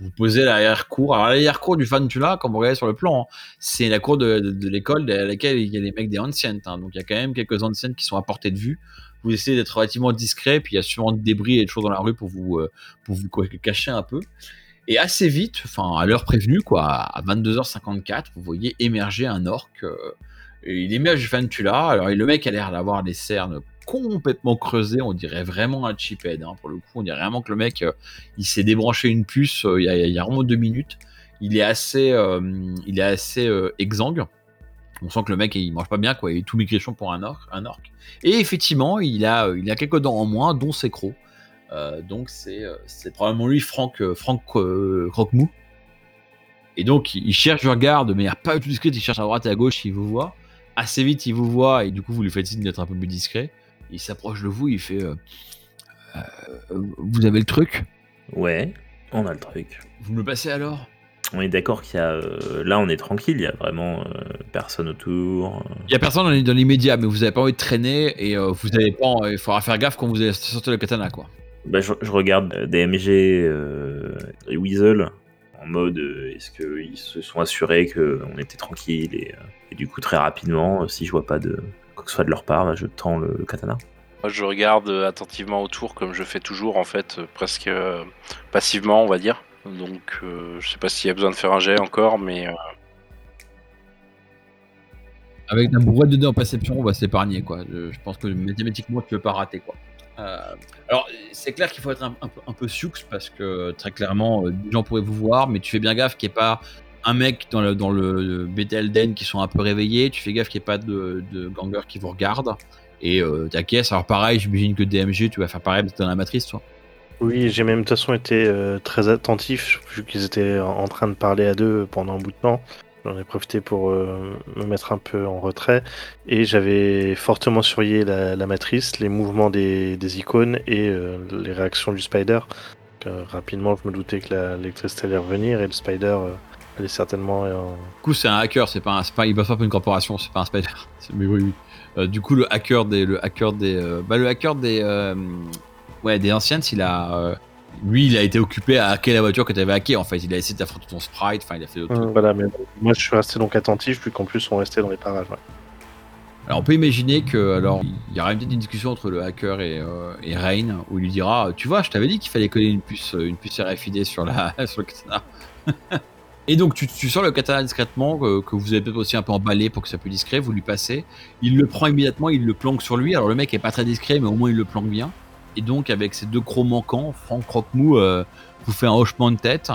vous posez l'arrière-cour. Alors l'arrière-cour du Fantula, comme vous regardez sur le plan, hein, c'est la cour de, l'école à laquelle il y a les mecs des Ancients. hein. donc il y a quand même quelques Ancients qui sont à portée de vue. Vous essayez d'être relativement discret, puis il y a sûrement des débris et des choses dans la rue pour vous, pour vous cacher un peu. Et assez vite, enfin à l'heure prévenue, quoi, à 22h54, vous voyez émerger un orc. euh, et il émerge du Fantula. Alors le mec a l'air d'avoir des cernes complètement creusées. On dirait vraiment un chiphead. Hein, pour le coup, on dirait vraiment que le mec, euh, il s'est débranché une puce euh, il y, a, vraiment deux minutes. Il est assez, il est assez exsangue. On sent que le mec, il mange pas bien, quoi. Il est tout maigrichon pour un orc. Un. Et effectivement, il a, il a quelques dents en moins, dont ses crocs. Euh, donc c'est, euh, c'est probablement lui, Franck, euh, Franck Croque-Mou. Et donc il il cherche du regard de manière pas du tout discrète, il cherche à droite et à gauche, il vous voit. Assez vite, il vous voit et du coup vous lui faites signe d'être un peu plus discret. Il s'approche de vous, il fait euh, Euh, Vous avez le truc? Ouais, on a le truc. Vous me le passez alors? On est d'accord qu'il y a. euh, là, on est tranquille, il y a vraiment personne autour. Il y a personne dans médias, mais vous avez pas envie de traîner et vous avez pas. Il faudra faire gaffe quand vous allez sortir le katana, quoi. Bah, je, je regarde DMG euh, et Weasel en mode euh, est-ce qu'ils se sont assurés qu'on était tranquille et, euh, et du coup très rapidement euh, si je vois pas de quoi que ce soit de leur part bah, je tends le, le katana. Moi, je regarde attentivement autour, comme je fais toujours, en fait, presque euh, passivement, on va dire. Donc, euh, je sais pas s'il y a besoin de faire un jet encore, mais euh, Avec ta bourrette de dés en perception, on va s'épargner, quoi. Je, je pense que mathématiquement, tu peux pas rater, quoi. Euh, alors, c'est clair qu'il faut être un, peu, sioux parce que très clairement, euh, des gens pourraient vous voir, mais tu fais bien gaffe qu'il n'y ait pas un mec dans le, dans le qui sont un peu réveillés. Tu fais gaffe qu'il n'y ait pas de, de gangers qui vous regardent. Et euh, ta caisse, alors pareil, j'imagine que DMG, tu vas faire pareil dans la matrice, toi. Oui, j'ai même de toute façon été euh, très attentif, vu qu'ils étaient en en train de parler à deux pendant un bout de temps. J'en ai profité pour euh, me mettre un peu en retrait. Et j'avais fortement surveillé la, matrice, les mouvements des, icônes et euh, les réactions du spider. Donc, euh, rapidement, je me doutais que l'électricité allait revenir et le spider est certainement. Du coup, c'est un hacker, c'est pas, un, pas, il bosse pas pour une corporation, c'est pas un spider. Mais oui, oui. Du coup, le hacker des, le hacker des, bah, le hacker des, ouais, des anciennes, il a, lui, il a été occupé à hacker la voiture que tu avais hackée. En fait, il a essayé d'affronter ton sprite. Enfin, il a fait d'autres trucs. Voilà, mais moi je suis resté donc attentif, vu qu'en plus on restait dans les parages. ouais. Alors, on peut imaginer que, alors, il y aura peut-être une discussion entre le hacker et, euh, et Rain où il lui dira, tu vois, je t'avais dit qu'il fallait coller une puce, euh, une puce RFID sur la, sur le katana. Et donc tu, tu sors le katana discrètement, que, que vous avez peut-être aussi un peu emballé pour que ça soit plus discret, vous lui passez. Il le prend immédiatement, il le planque sur lui. Alors le mec est pas très discret, mais au moins il le planque bien. Et donc avec ces deux crocs manquants, Franck Croque-Mou euh, vous fait un hochement de tête.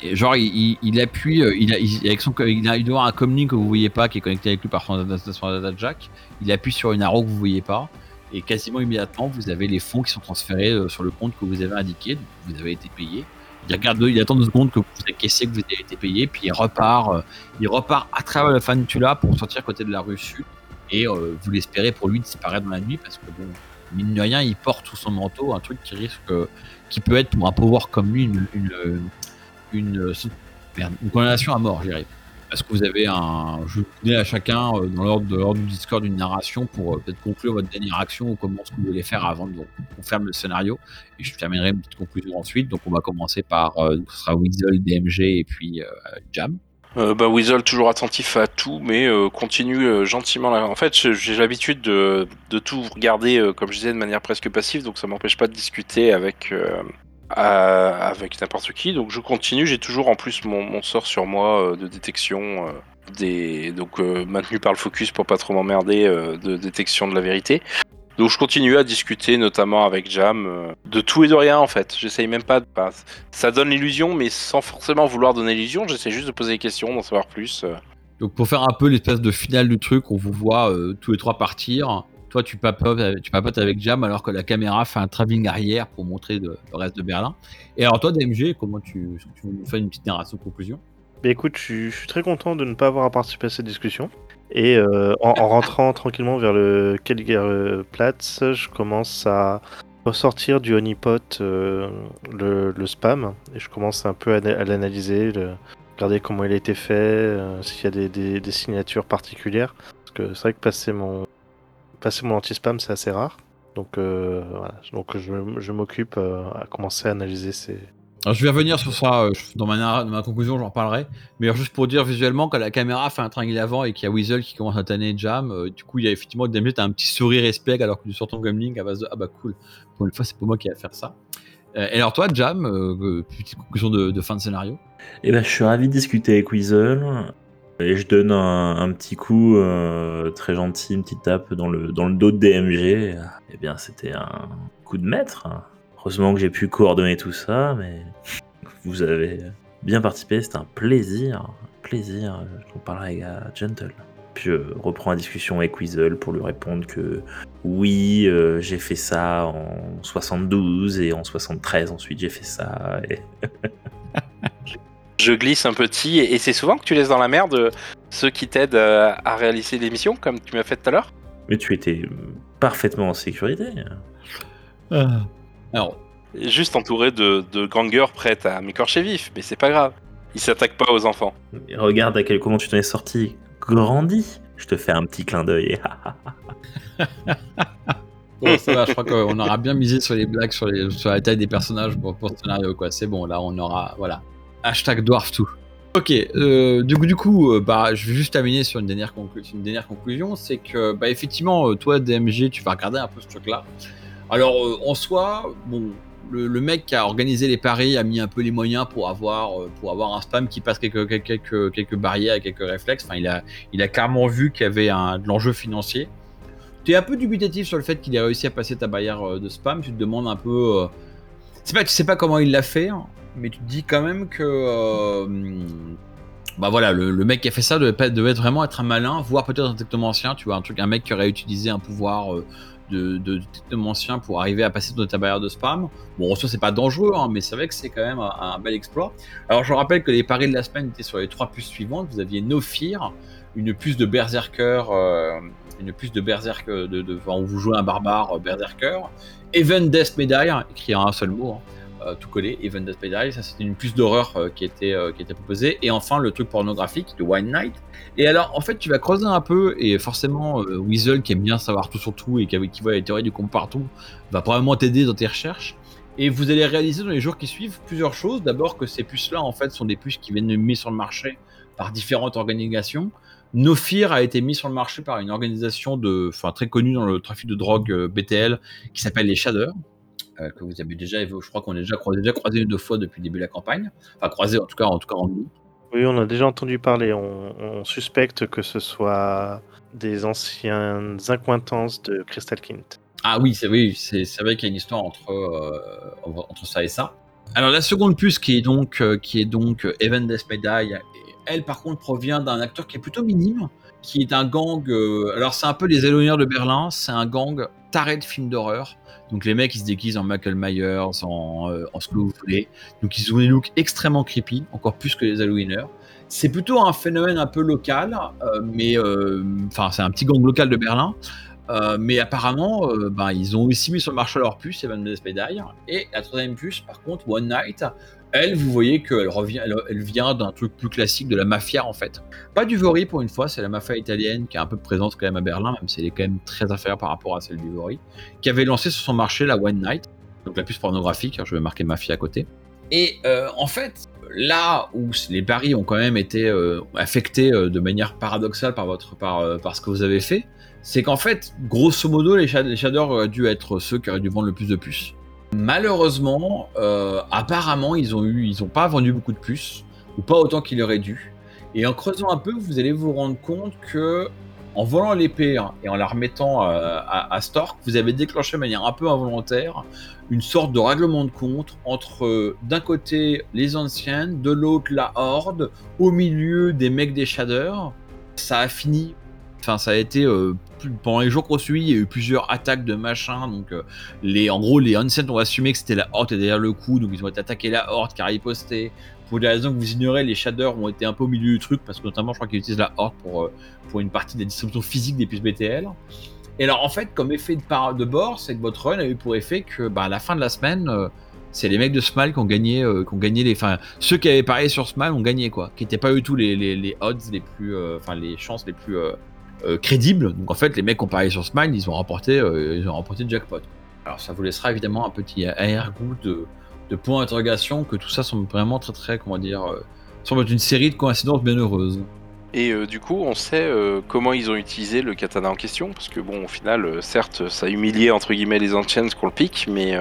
Et genre il, appuie, euh, il, a, il- avec son, il, a, il doit avoir un comlink que vous voyez pas, qui est connecté avec lui par son data, jack. Il appuie sur une arrow que vous voyez pas. Et quasiment immédiatement, vous avez les fonds qui sont transférés euh, sur le compte que vous avez indiqué. Donc, vous avez été payé. Il regarde, il attend deux secondes que vous caissiez que vous avez été payé, puis il repart, euh, il repart à travers la Fanutula pour sortir côté de la rue sud. Et vous l'espérez pour lui disparaître dans la nuit parce que bon, mine de rien, il porte sous son manteau un truc qui risque, qui peut être pour un pouvoir comme lui une, une, condamnation à mort, je dirais. Parce que vous avez un, je vais à chacun euh, dans l'ordre du Discord une narration pour euh, peut-être conclure votre dernière action ou comment ce que vous voulez faire avant de qu'on ferme le scénario. Et je terminerai une petite conclusion ensuite. Donc on va commencer par, euh, ce sera Weasel, DMG et puis Jam. Euh, bah, Weasel toujours attentif à tout, mais euh, continue euh, gentiment. Là. En fait, j'ai l'habitude de, tout regarder, comme je disais, de manière presque passive, donc ça m'empêche pas de discuter avec avec n'importe qui. Donc je continue. J'ai toujours en plus mon, mon sort sur moi de détection, des donc maintenu par le focus pour pas trop m'emmerder de détection de la vérité. Donc je continue à discuter, notamment avec Jam, euh, de tout et de rien en fait. J'essaye même pas de. ça donne l'illusion, mais sans forcément vouloir donner l'illusion. J'essaie juste de poser des questions, d'en savoir plus. euh. Donc pour faire un peu l'espèce de finale du truc, on vous voit euh, tous les trois partir. Toi, tu papotes, avec- tu papotes avec Jam alors que la caméra fait un travelling arrière pour montrer le, le reste de Berlin. Et alors toi, DMG, comment tu, est-ce que tu veux nous faire une petite narration de conclusion? Mais écoute, je suis, je suis très content de ne pas avoir à participer à cette discussion. Et euh, en, en rentrant tranquillement vers le Kelger Platz, je commence à ressortir du honeypot euh, le, spam et je commence un peu à, à l'analyser, regarder comment il a été fait, euh, s'il y a des, signatures particulières. Parce que c'est vrai que passer mon, passer mon anti-spam, c'est assez rare. Donc euh, voilà, donc je, je m'occupe euh, à commencer à analyser ces, Je vais revenir sur ça euh, dans ma, conclusion, j'en parlerai. Mais juste pour dire visuellement, quand la caméra fait un triangle avant et qu'il y a Weasel qui commence à tanner Jam, euh, du coup il y a effectivement DMG, t'as un petit sourire respect alors que tu sors ton gumlink à base de ah bah cool, pour une fois c'est pas moi qui vais faire ça. Euh, et alors toi, Jam, petite conclusion de, fin de scénario? Eh ben, je suis ravi de discuter avec Weasel. Et je donne un, petit coup très gentil, une petite tape dans le, dans le dos de DMG. Eh bien, c'était un coup de maître. Heureusement que j'ai pu coordonner tout ça, mais vous avez bien participé. C'était un plaisir. Un plaisir. Je vous parlerai à Gentle. Puis je reprends la discussion avec Weasel pour lui répondre que oui, euh, j'ai fait ça en 72 et en 73 ensuite j'ai fait ça. Et... Je glisse un petit, et c'est souvent que tu laisses dans la merde euh, ceux qui t'aident euh, à réaliser l'émission, comme tu m'as fait tout à l'heure. Mais tu étais parfaitement en sécurité. Alors, Juste entouré de, de gangers prêts à m'écorcher vif, mais c'est pas grave. Ils s'attaquent pas aux enfants. Regarde à quel comment tu t'en es sorti. Grandi. Je te fais un petit clin d'œil. Bon, ça va, je crois qu'on aura bien misé sur les blagues, sur, les, sur la taille des personnages pour, pour ce scénario, quoi. C'est bon, là, on aura, voilà. Hashtag dwarf tout. Ok, euh, du coup, du coup euh, bah, je vais juste terminer sur une dernière, conclu- sur une dernière conclusion, c'est que, bah, effectivement, euh, toi, DMG, tu vas regarder un peu ce truc-là. Alors, euh, en soi, le, mec qui a organisé les paris a mis un peu les moyens pour avoir, euh, un spam qui passe quelques, quelques, quelques, barrières et quelques réflexes. Il a, il clairement vu qu'il y avait un, de l'enjeu financier. Tu es un peu dubitatif sur le fait qu'il ait réussi à passer ta barrière euh, de spam. Tu te demandes un peu. C'est pas, tu sais pas comment il l'a fait, hein, mais tu te dis quand même que. bah voilà, le, mec qui a fait ça devait, vraiment être un malin, voire peut-être un technomancien. Tu vois, un mec qui aurait utilisé un pouvoir de, de technomancien pour arriver à passer ta barrière de spam. Bon, en soi, c'est pas dangereux, hein, mais c'est vrai que c'est quand même un, bel exploit. Alors, je rappelle que les paris de la semaine étaient sur les trois puces suivantes. Vous aviez No une puce de berserker, euh, une puce de berserk, euh, de, de, vous jouez un barbare euh, berserker, Even Death Medal, écrit en un seul mot, hein, tout collé, Even Death May Die, ça c'était une puce d'horreur euh, qui, était, euh, qui était proposée, et enfin le truc pornographique de Wine Night. Et alors en fait tu vas creuser un peu, et forcément euh, Weasel qui aime bien savoir tout sur tout et qui, voit les théories du compte partout, va probablement t'aider dans tes recherches. Et vous allez réaliser dans les jours qui suivent plusieurs choses. D'abord que ces puces-là en fait sont des puces qui viennent de mises sur le marché par différentes organisations. Nofir a été mis sur le marché par une organisation de, enfin, très connue dans le trafic de drogue euh, BTL qui s'appelle les Shaders, euh, que vous avez déjà, je crois qu'on a déjà croisé, déjà croisé deux fois depuis le début de la campagne. Enfin, croisé en tout cas, en tout cas en nous. Oui, on a déjà entendu parler. On, on suspecte que ce soit des anciennes accointances de Crystal Kint. Ah oui, c'est oui, c'est c'est vrai qu'il y a une histoire entre euh, entre ça et ça. Alors la seconde puce qui est donc euh, qui est donc euh, Evan Death et elle par contre provient d'un acteur qui est plutôt minime, qui est un gang. euh, alors c'est un peu les éloigneurs de Berlin, c'est un gang taré de films d'horreur. Donc les mecs ils se déguisent en Michael Myers, en, euh, en ce que vous voulez. Donc ils ont des looks extrêmement creepy, encore plus que les Halloweeners. C'est plutôt un phénomène un peu local, euh, mais euh, enfin c'est un petit gang local de Berlin. Mais apparemment, ben, ils ont aussi mis sur le marché leur puce, May Die. Et la troisième puce, par contre, One Night, elle, vous voyez qu'elle revient, elle, vient d'un truc plus classique de la mafia en fait. Pas du Vori pour une fois, c'est la mafia italienne qui est un peu présente quand même à Berlin, même si elle est quand même très inférieure par rapport à celle du Vori, qui avait lancé sur son marché la One Night, donc la puce pornographique. Je vais marquer mafia à côté. Et euh, en fait, là où les paris ont quand même été euh, affectés euh, de manière paradoxale par votre par, par ce que vous avez fait, c'est qu'en fait, grosso modo, les shaders auraient dû être ceux qui auraient dû vendre le plus de puces. Malheureusement, euh, apparemment, ils ont eu, ils ont pas vendu beaucoup de puces, ou pas autant qu'il aurait dû. Et en creusant un peu, vous allez vous rendre compte que, en volant l'épée hein, et en la remettant euh, à, à Stork, vous avez déclenché de manière un peu involontaire une sorte de règlement de compte entre, euh, d'un côté, les anciennes, de l'autre, la Horde, au milieu des mecs des shaders. Ça a fini Enfin, ça a été euh, pendant les jours qu'on suit, il y a eu plusieurs attaques de machin. Donc, euh, les, en gros, les Ancients ont assumé que c'était la Horde et derrière le coup, donc ils ont été attaqués la Horde qui a riposté. Pour des raisons que vous ignorez, les Shaders ont été un peu au milieu du truc parce que notamment, je crois qu'ils utilisent la Horde pour, euh, pour une partie de la distribution physique des puces BTL. Et alors, en fait, comme effet de, par- de bord, c'est que votre run a eu pour effet que, bah, à la fin de la semaine, c'est les mecs de Smile qui ont gagné, qui ont gagné les, enfin, ceux qui avaient parié sur Smile ont gagné quoi, qui n'étaient pas du tout les, odds les plus, enfin, les chances les plus euh, crédibles. Donc en fait, les mecs qui ont parié sur Smile, ils ont remporté, euh, ils ont remporté le jackpot. Alors ça vous laissera évidemment un petit arrière-goût de, de point d'interrogation que tout ça semble vraiment très très, comment dire, euh, semble être une série de coïncidences bien heureuses. Et euh, du coup, on sait comment ils ont utilisé le katana en question, parce que bon, au final, certes, ça a humilié entre guillemets les Ancients qu'on le pique, mais,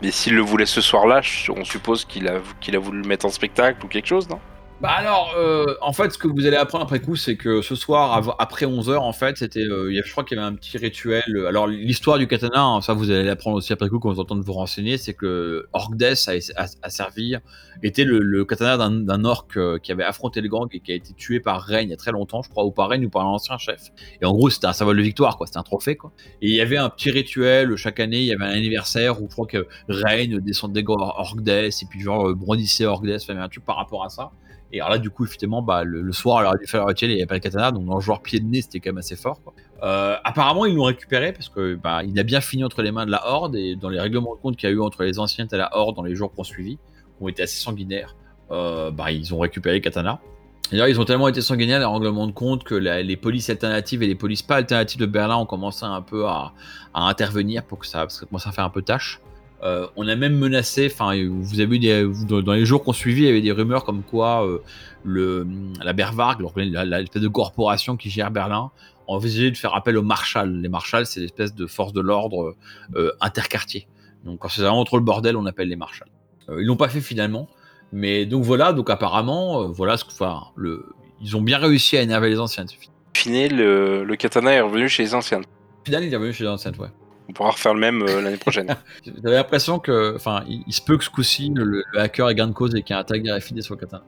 mais s'il le voulait ce soir-là, on suppose qu'il a, qu'il a voulu le mettre en spectacle ou quelque chose, non? Bah alors, euh, en fait, ce que vous allez apprendre après coup, c'est que ce soir, après 11h, en fait, c'était, euh, il y a- je crois qu'il y avait un petit rituel. euh, Alors, l'histoire du katana, hein, ça vous allez l'apprendre aussi après coup quand vous entendez vous renseigner, c'est que Orkdes a, servi, était le, katana d'un- d'un orc qui avait affronté le gang et qui a été tué par Reign il y a très longtemps, je crois, ou par Reign ou par un ancien chef. Et en gros, c'était un symbole de victoire, quoi, c'était un trophée, quoi. Et il y avait un petit rituel, chaque année, il y avait un anniversaire où je crois que Reign descendait Orkdes et puis genre brandissait Orkdes, enfin, un truc par rapport à ça. Et alors là, du coup, effectivement, bah, le, le soir, il le rituel et il n'y avait pas katana, donc dans le joueur pied de nez, c'était quand même assez fort. Euh, apparemment, ils l'ont récupéré parce que bah, il a bien fini entre les mains de la Horde et dans les règlements de compte qu'il y a eu entre les anciens et la Horde dans les jours qu'on suivi, qui ont été assez sanguinaires, euh, bah, ils ont récupéré le katana. D'ailleurs, ils ont tellement été sanguinaires, les règlements de compte, que les polices alternatives et les polices pas alternatives de Berlin ont commencé un peu à, à intervenir pour que ça, parce que ça commence à faire un peu tâche. Euh, on a même menacé, enfin, vous avez eu des, dans les jours qu'on suivi, il y avait des rumeurs comme quoi euh, le, la Berwarg, l'espèce de corporation qui gère Berlin, envisageait de faire appel aux marshals. Les marshals, c'est l'espèce de force de l'ordre euh, interquartier. Donc, quand c'est vraiment trop le bordel, on appelle les marshals. Ils l'ont pas fait finalement, mais donc voilà. Donc apparemment, voilà ce que, enfin, le, ils ont bien réussi à énerver les anciens. Final, le, le katana est revenu chez les anciens. Final, il est revenu chez les anciens, ouais. On pourra refaire le même euh, l'année prochaine. J'avais l'impression que, enfin, il, il se peut que ce coup-ci, le, le hacker ait gain de cause et qu'il y ait un tag RFID sur le katana.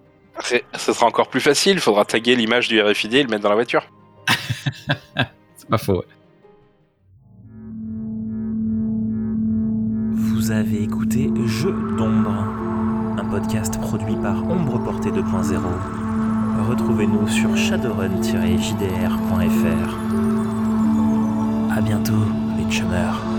Ce sera encore plus facile, il faudra taguer l'image du RFID et le mettre dans la voiture. C'est pas faux. ouais. Vous avez écouté Jeu d'ombre, un podcast produit par Ombre Portée 2.0. Retrouvez-nous sur shadowrun-jdr.fr. À bientôt, chummers.